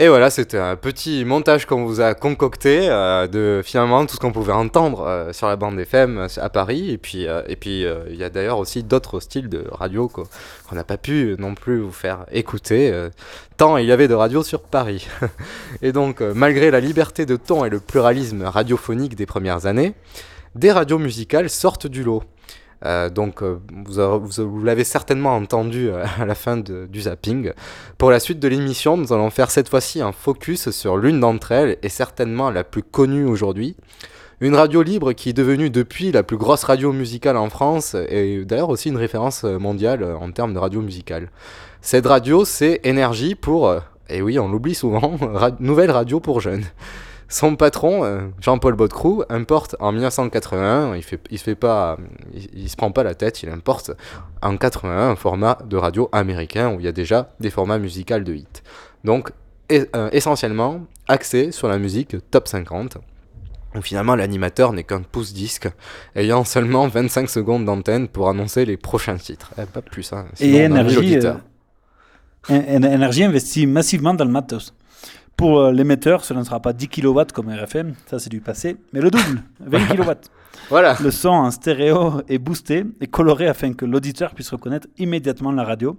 Et voilà, c'était un petit montage qu'on vous a concocté euh, de finalement tout ce qu'on pouvait entendre euh, sur la bande FM euh, à Paris. Et puis, il y a d'ailleurs aussi d'autres styles de radio qu'on n'a pas pu non plus vous faire écouter, tant il y avait de radio sur Paris. et donc, malgré la liberté de ton et le pluralisme radiophonique des premières années, des radios musicales sortent du lot. Euh, donc, euh, vous, l'avez certainement entendu euh, à la fin du zapping. Pour la suite de l'émission, nous allons faire cette fois-ci un focus sur l'une d'entre elles, et certainement la plus connue aujourd'hui. Une radio libre qui est devenue depuis la plus grosse radio musicale en France, et d'ailleurs aussi une référence mondiale en termes de radio musicale. Cette radio, c'est Énergie pour, et oui, on l'oublie souvent, Nouvelle Radio pour jeunes. Son patron, euh, Jean-Paul Baudecroux, importe en 1981, il fait, il se fait pas, il, il se prend pas la tête, il importe en 81 un format de radio américain où il y a déjà des formats musicaux de hit. Donc, et- euh, essentiellement axé sur la musique top 50. où finalement l'animateur n'est qu'un pouce-disque, ayant seulement 25 secondes d'antenne pour annoncer les prochains titres. Eh, pas plus, hein. Sinon, Et Énergie, euh, Énergie investit massivement dans le matos. Pour euh, l'émetteur, cela ne sera pas 10 kW comme RFM, ça c'est du passé, mais le double, 20 kW. Voilà. Le son en stéréo est boosté et coloré afin que l'auditeur puisse reconnaître immédiatement la radio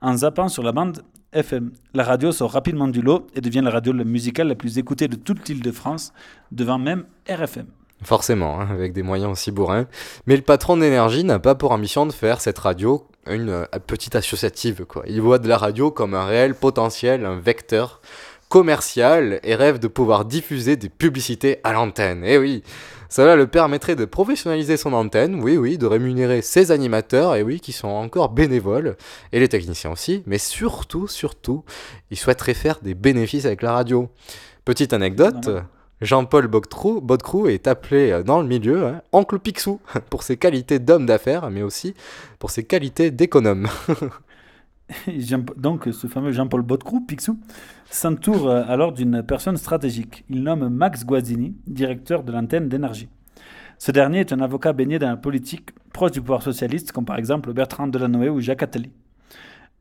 en zappant sur la bande FM. La radio sort rapidement du lot et devient la radio musicale la plus écoutée de toute l'île de France, devant même RFM. Forcément, hein, avec des moyens aussi bourrins. Mais le patron d'énergie n'a pas pour ambition de faire cette radio une euh, petite associative. Quoi. Il voit de la radio comme un réel potentiel, un vecteur commercial et rêve de pouvoir diffuser des publicités à l'antenne. Et oui, cela le permettrait de professionnaliser son antenne, oui, oui, de rémunérer ses animateurs, et oui, qui sont encore bénévoles, et les techniciens aussi, mais surtout, surtout, il souhaiterait faire des bénéfices avec la radio. Petite anecdote, Jean-Paul Bodcrou, Bodcrou est appelé euh, dans le milieu hein, Oncle Picsou pour ses qualités d'homme d'affaires, mais aussi pour ses qualités d'économe. Jean- Donc, ce fameux Jean-Paul Bodcrou, Picsou, s'entoure euh, alors d'une personne stratégique. Il nomme Max Guazzini, directeur de l'antenne d'énergie. Ce dernier est un avocat baigné dans la politique proche du pouvoir socialiste, comme par exemple Bertrand Delanoë ou Jacques Attali.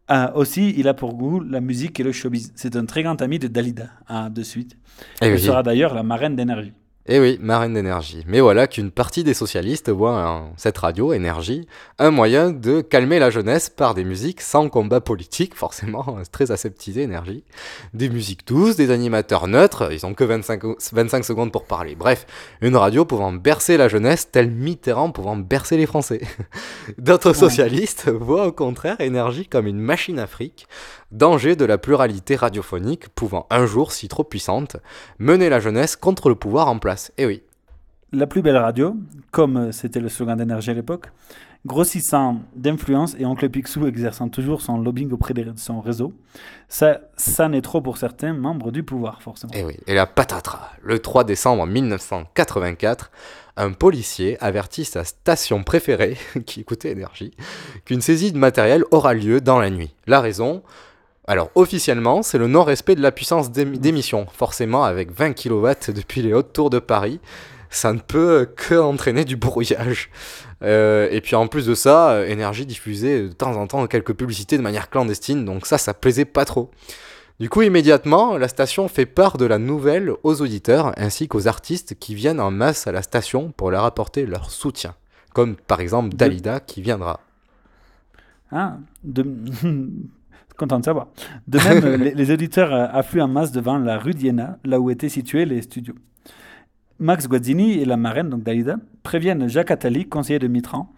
Ah, aussi, il a pour goût la musique et le showbiz. C'est un très grand ami de Dalida, ah, de suite. Eh Elle oui. sera d'ailleurs la marraine d'énergie. Eh oui, marraine d'énergie. Mais voilà qu'une partie des socialistes voit en cette radio, énergie, un moyen de calmer la jeunesse par des musiques sans combat politique, forcément, très aseptisé, énergie. Des musiques douces, des animateurs neutres, ils ont que 25, o- 25 secondes pour parler. Bref, une radio pouvant bercer la jeunesse, tel Mitterrand pouvant bercer les Français. D'autres socialistes voient au contraire énergie comme une machine à fric, danger de la pluralité radiophonique pouvant un jour, si trop puissante, mener la jeunesse contre le pouvoir en place. Eh oui. La plus belle radio, comme c'était le slogan d'énergie à l'époque, grossissant d'influence et Oncle Picsou exerçant toujours son lobbying auprès de son réseau, ça, ça n'est trop pour certains membres du pouvoir, forcément. Et Eh oui, et la patatras. Le 3 décembre 1984, un policier avertit sa station préférée, qui écoutait énergie, qu'une saisie de matériel aura lieu dans la nuit. La raison alors officiellement, c'est le non-respect de la puissance d'ém- d'émission. Forcément, avec 20 kW depuis les hautes tours de Paris, ça ne peut que entraîner du brouillage. Euh, et puis en plus de ça, euh, Énergie diffusait de temps en temps quelques publicités de manière clandestine, donc ça, ça plaisait pas trop. Du coup, immédiatement, la station fait part de la nouvelle aux auditeurs ainsi qu'aux artistes qui viennent en masse à la station pour leur apporter leur soutien. Comme par exemple Dalida qui viendra. Ah, de... content de savoir. De même, les, les auditeurs euh, affluent en masse devant la rue d'Iéna, là où étaient situés les studios. Max Guazzini et la marraine, donc Dalida, préviennent Jacques Attali, conseiller de Mitterrand,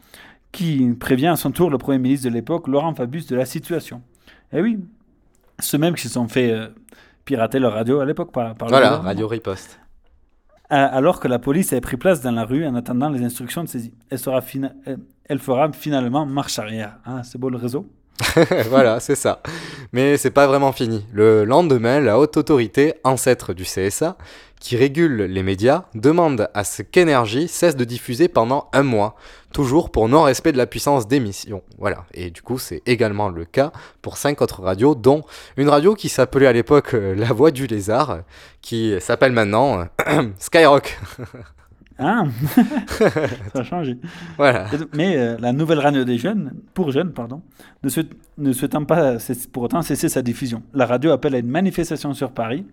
qui prévient à son tour le Premier ministre de l'époque, Laurent Fabius, de la situation. Eh oui, ceux mêmes qui se sont fait euh, pirater leur radio à l'époque par, par Voilà. Radio Riposte. Euh, alors que la police avait pris place dans la rue en attendant les instructions de saisie. Elle, sera fina- elle fera finalement marche arrière. Ah, c'est beau le réseau voilà, c'est ça. Mais c'est pas vraiment fini. Le lendemain, la haute autorité, ancêtre du CSA, qui régule les médias, demande à ce qu'Énergie cesse de diffuser pendant un mois, toujours pour non-respect de la puissance d'émission. Voilà. Et du coup, c'est également le cas pour cinq autres radios, dont une radio qui s'appelait à l'époque euh, La Voix du Lézard, qui s'appelle maintenant euh, Skyrock. Ah Ça a changé. Voilà. Mais euh, la nouvelle radio des jeunes, pour jeunes, pardon, ne, souhaite- ne souhaitant pas pour autant cesser sa diffusion. La radio appelle à une manifestation sur Paris,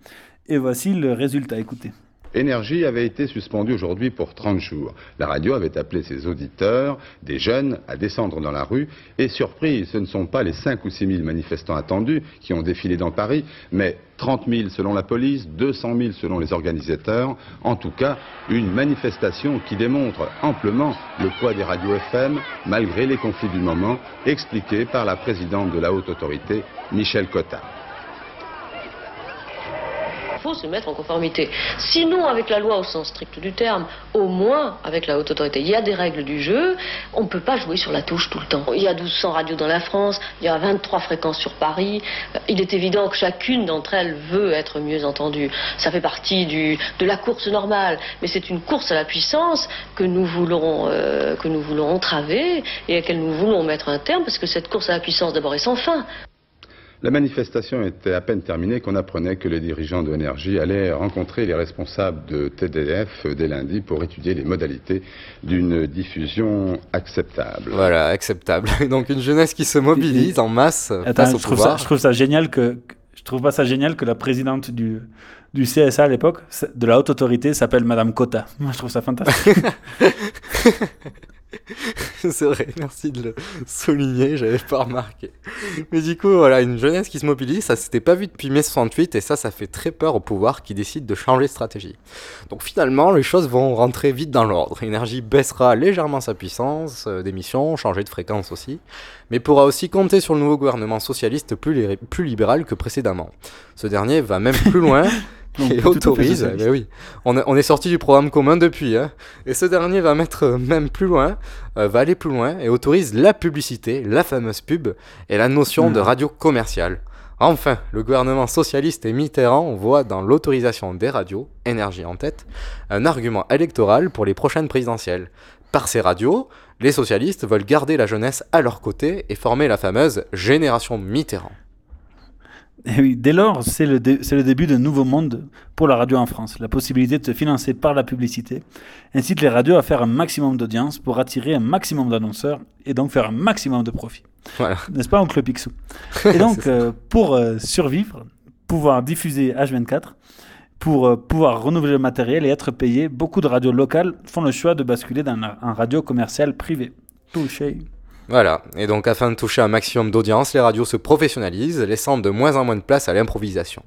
et voici le résultat. Écoutez. Énergie avait été suspendue aujourd'hui pour 30 jours. La radio avait appelé ses auditeurs, des jeunes, à descendre dans la rue. Et surprise, ce ne sont pas les 5 ou 6 000 manifestants attendus qui ont défilé dans Paris, mais 30 000 selon la police, 200 000 selon les organisateurs. En tout cas, une manifestation qui démontre amplement le poids des radios FM, malgré les conflits du moment, expliqué par la présidente de la haute autorité, Michel Cotta. Il faut se mettre en conformité. Sinon, avec la loi au sens strict du terme, au moins avec la haute autorité. Il y a des règles du jeu, on ne peut pas jouer sur la touche tout le temps. Il y a 1200 radios dans la France, il y a 23 fréquences sur Paris. Euh, Il est évident que chacune d'entre elles veut être mieux entendue. Ça fait partie de la course normale, mais c'est une course à la puissance que nous voulons, euh, que nous voulons entraver et à laquelle nous voulons mettre un terme, parce que cette course à la puissance d'abord est sans fin. La manifestation était à peine terminée qu'on apprenait que les dirigeants de Énergie allaient rencontrer les responsables de TDF dès lundi pour étudier les modalités d'une diffusion acceptable. Voilà, acceptable. Donc une jeunesse qui se mobilise en masse Attends, face au je, trouve ça, pouvoir. je trouve ça génial que, que- je trouve pas ça génial que la présidente du, du CSA à l'époque, de la haute autorité, s'appelle Madame Cota Moi, je trouve ça fantastique. c'est vrai, merci de le souligner, j'avais pas remarqué. Mais du coup, voilà, une jeunesse qui se mobilise, ça s'était pas vu depuis mai 68 et ça, ça fait très peur au pouvoir qui décide de changer de stratégie. Donc finalement, les choses vont rentrer vite dans l'ordre. Énergie baissera légèrement sa puissance euh, d'émission, changer de fréquence aussi, mais pourra aussi compter sur le nouveau gouvernement socialiste plus, plus libéral que précédemment. Ce dernier va même plus loin et autorise. Mais oui, on, on est sorti du programme commun depuis. Hein. Et ce dernier va mettre euh, même plus loin, euh, va aller plus loin et autorise la publicité, la fameuse pub et la notion de radio commerciale. Enfin, le gouvernement socialiste et Mitterrand voit dans l'autorisation des radios, énergie en tête, un argument électoral pour les prochaines présidentielles. Par ces radios, les socialistes veulent garder la jeunesse à leur côté et former la fameuse génération Mitterrand. Et oui, dès lors, c'est le, dé- c'est le début d'un nouveau monde pour la radio en France. La possibilité de se financer par la publicité incite les radios à faire un maximum d'audience pour attirer un maximum d'annonceurs et donc faire un maximum de profit. Voilà. N'est-ce pas, oncle Picsou? Et donc, euh, pour euh, survivre, pouvoir diffuser H24, pour euh, pouvoir renouveler le matériel et être payé, beaucoup de radios locales font le choix de basculer dans un radio commercial privé. Touché. Voilà, et donc afin de toucher un maximum d'audience, les radios se professionnalisent, laissant de moins en moins de place à l'improvisation.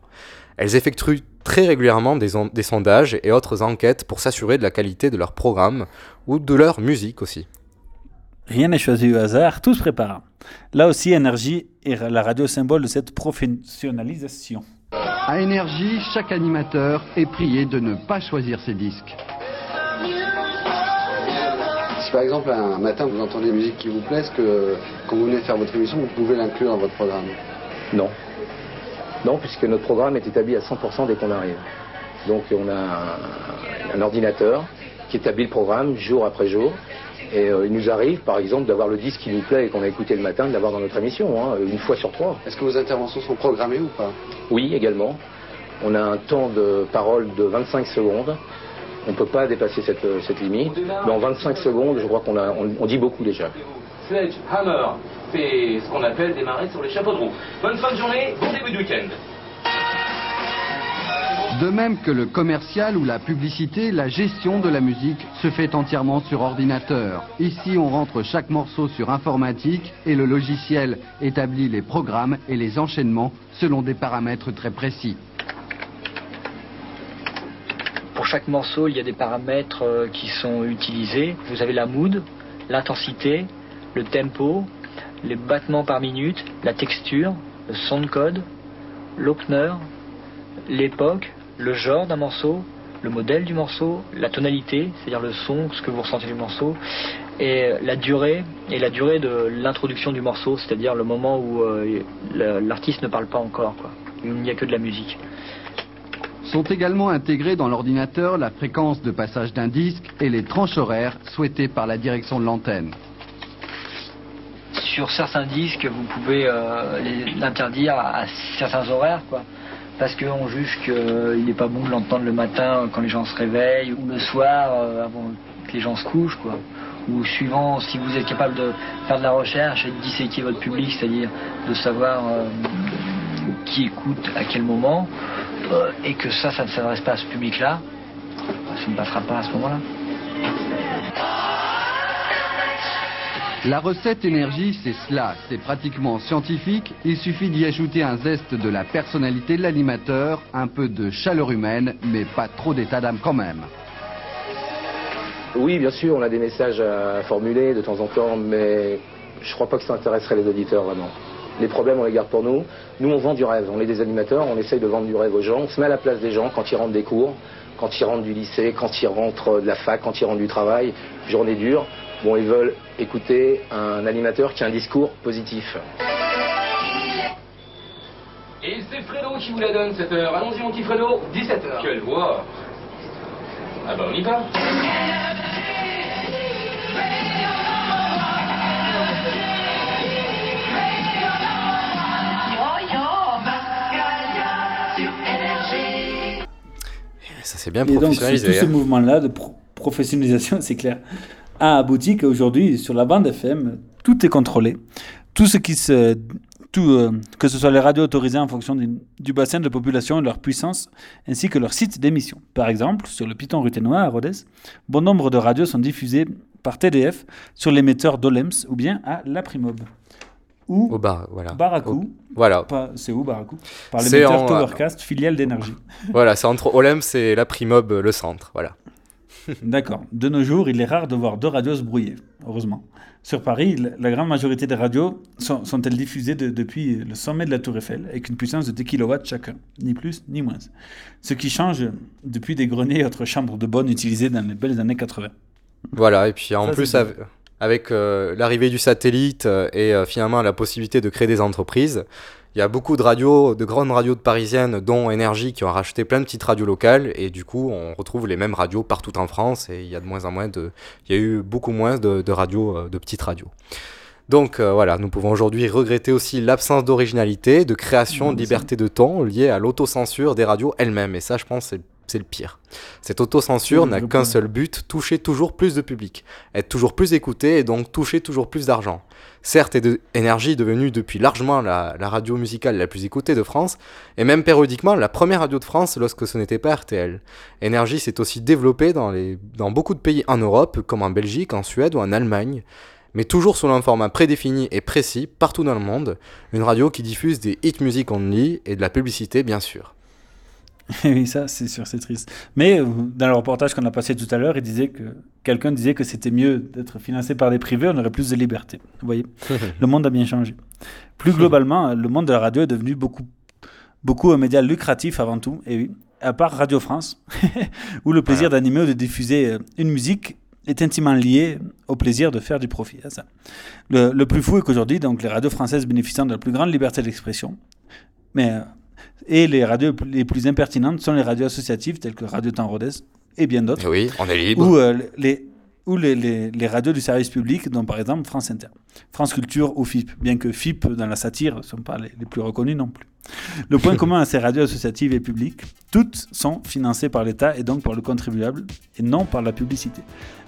Elles effectuent très régulièrement des, on- des sondages et autres enquêtes pour s'assurer de la qualité de leur programme ou de leur musique aussi. Rien n'est choisi au hasard, tout se prépare. Là aussi, Énergie est la radio symbole de cette professionnalisation. À Énergie, chaque animateur est prié de ne pas choisir ses disques. Si par exemple un matin vous entendez une musique qui vous plaît, est-ce que quand vous venez faire votre émission, vous pouvez l'inclure dans votre programme? Non. Non, puisque notre programme est établi à 100% dès qu'on arrive. Donc on a un, un ordinateur qui établit le programme jour après jour. Et euh, il nous arrive, par exemple, d'avoir le disque qui nous plaît et qu'on a écouté le matin, de l'avoir dans notre émission, hein, une fois sur trois. Est-ce que vos interventions sont programmées ou pas? Oui, également. On a un temps de parole de 25 secondes. On ne peut pas dépasser cette, euh, cette limite. Mais en 25 secondes, je crois qu'on a, on, on dit beaucoup déjà. Sledgehammer fait ce qu'on appelle démarrer sur les chapeaux de roue. Bonne fin de journée, bon début de week-end. De même que le commercial ou la publicité, la gestion de la musique se fait entièrement sur ordinateur. Ici, on rentre chaque morceau sur informatique et le logiciel établit les programmes et les enchaînements selon des paramètres très précis. Pour chaque morceau, il y a des paramètres euh, qui sont utilisés. Vous avez la mood, l'intensité, le tempo, les battements par minute, la texture, le son de code, l'opener, l'époque, le genre d'un morceau, le modèle du morceau, la tonalité, c'est-à-dire le son, ce que vous ressentez du morceau, et la durée, et la durée de l'introduction du morceau, c'est-à-dire le moment où euh, l'artiste ne parle pas encore, quoi. Il n'y a que de la musique. Sont également intégrés dans l'ordinateur la fréquence de passage d'un disque et les tranches horaires souhaitées par la direction de l'antenne. sur certains disques, vous pouvez euh, l'interdire à, certains horaires. Parce qu'on juge qu'il n'est pas bon de l'entendre le matin euh, quand les gens se réveillent, ou le soir euh, avant que les gens se couchent, quoi. Ou suivant, si vous êtes capable de faire de la recherche et de disséquer votre public, c'est-à-dire de savoir euh, qui écoute à quel moment, euh, et que ça, ça ne s'adresse pas à ce public-là, bah, ça ne passera pas à ce moment-là. La recette énergie, c'est cela. C'est pratiquement scientifique. Il suffit d'y ajouter un zeste de la personnalité de l'animateur, un peu de chaleur humaine, mais pas trop d'état d'âme quand même. Oui, bien sûr, on a des messages à formuler de temps en temps, mais je crois pas que ça intéresserait les auditeurs vraiment. Les problèmes, on les garde pour nous. Nous, on vend du rêve. On est des animateurs, on essaye de vendre du rêve aux gens. On se met à la place des gens quand ils rentrent des cours, quand ils rentrent du lycée, quand ils rentrent de la fac, quand ils rentrent du travail. Journée dure. Bon, ils veulent écouter un animateur qui a un discours positif. Et c'est Fredo qui vous la donne cette heure. Allons-y mon petit Fredo, 17h. Quelle voix Ah bah on y va. C'est bien Et donc, tout ce mouvement-là de pro- professionnalisation, c'est clair, a abouti qu'aujourd'hui, sur la bande FM, tout est contrôlé. Tout ce qui se, tout, euh, que ce soit les radios autorisées en fonction du, du bassin de population et de leur puissance, ainsi que leur site d'émission. Par exemple, sur le Piton ruténois à Rodez, bon nombre de radios sont diffusées par TDF sur l'émetteur d'Olems ou bien à La Primob. Ou Au bar, voilà. Baracou. Au- voilà. C'est où Baracou Par l'émetteur en- Towercast, filiale d'énergie. Voilà, c'est entre Olem, c'est la Primob, le centre. Voilà. D'accord. De nos jours, il est rare de voir deux radios se brouiller, heureusement. Sur Paris, la, grande majorité des radios sont, sont-elles diffusées de- depuis le sommet de la Tour Eiffel, avec une puissance de 10 kW chacun, ni plus ni moins. Ce qui change depuis des greniers et autres chambres de bonne utilisées dans les belles années 80. Voilà, et puis en Ça, plus, avec euh, l'arrivée du satellite euh, et euh, finalement la possibilité de créer des entreprises, il y a beaucoup de radios, de grandes radios de parisiennes, dont Énergie, qui ont racheté plein de petites radios locales, et du coup, on retrouve les mêmes radios partout en France, et il y a de moins en moins de, il y a eu beaucoup moins de, de radios, de petites radios. Donc euh, voilà, nous pouvons aujourd'hui regretter aussi l'absence d'originalité, de création, Mmh, de liberté de ton liée à l'autocensure des radios elles-mêmes. Et ça, je pense, c'est c'est le pire. Cette autocensure n'a qu'un seul but, toucher toujours plus de public, être toujours plus écouté et donc toucher toujours plus d'argent. Certes, Énergie est devenue depuis largement la, la radio musicale la plus écoutée de France, et même périodiquement la première radio de France lorsque ce n'était pas RTL. Énergie s'est aussi développée dans, les, dans beaucoup de pays en Europe, comme en Belgique, en Suède ou en Allemagne, mais toujours selon un format prédéfini et précis partout dans le monde, une radio qui diffuse des hit music only et de la publicité bien sûr. oui, ça, c'est sûr, c'est triste. Mais euh, dans le reportage qu'on a passé tout à l'heure, il disait que quelqu'un disait que c'était mieux d'être financé par des privés, on aurait plus de liberté. Vous voyez, le monde a bien changé. Plus globalement, le monde de la radio est devenu beaucoup, beaucoup un média lucratif avant tout. Et oui, à part Radio France, où le plaisir d'animer ou de diffuser euh, une musique est intimement lié au plaisir de faire du profit. à ça. Le, le plus fou est qu'aujourd'hui, donc, les radios françaises bénéficiant de la plus grande liberté d'expression, mais euh, et les radios les plus impertinentes sont les radios associatives telles que Radio Temps Rodez et bien d'autres. Oui, on est libre. Ou, euh, les, ou les, les, les radios du service public, dont par exemple France Inter, France Culture ou FIP, bien que FIP dans la satire ne sont pas les, les plus reconnus non plus. Le point commun à ces radios associatives et publiques, toutes sont financées par l'État et donc par le contribuable et non par la publicité.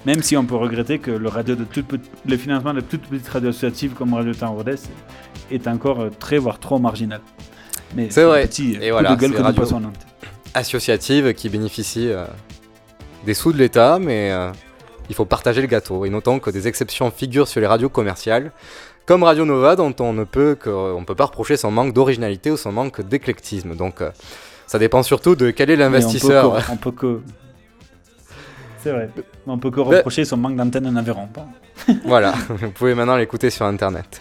Même si on peut regretter que le, radio de toute, le financement de toutes petites radios associatives comme Radio Temps Rodez est encore très voire trop marginal. Mais C'est vrai. Petit, Et coup voilà, de gueule c'est que nous radio passons en antenne. associative qui bénéficie euh, des sous de l'État, mais euh, il faut partager le gâteau. Et notons que des exceptions figurent sur les radios commerciales, comme Radio Nova, dont on ne peut, que, on peut pas reprocher son manque d'originalité ou son manque d'éclectisme. Donc euh, ça dépend surtout de quel est Mais on peut l'investisseur. que- On peut que. C'est vrai. On peut que reprocher son manque d'antenne en Aveyron. voilà, vous pouvez maintenant l'écouter sur internet.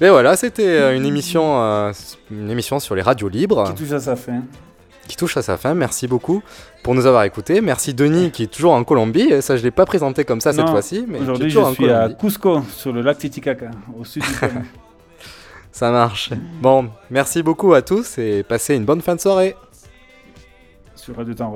Mais voilà, c'était euh, une émission, euh, une émission sur les radios libres. Qui touche à sa fin. Qui touche à sa fin. Merci beaucoup pour nous avoir écoutés. Merci Denis qui est toujours en Colombie. Ça, je l'ai pas présenté comme ça cette fois-ci, mais Aujourd'hui, je suis à. Cusco, sur le lac Titicaca, au sud du Pérou. Ça marche. Bon, merci beaucoup à tous et passez une bonne fin de soirée. sur Radio Temps.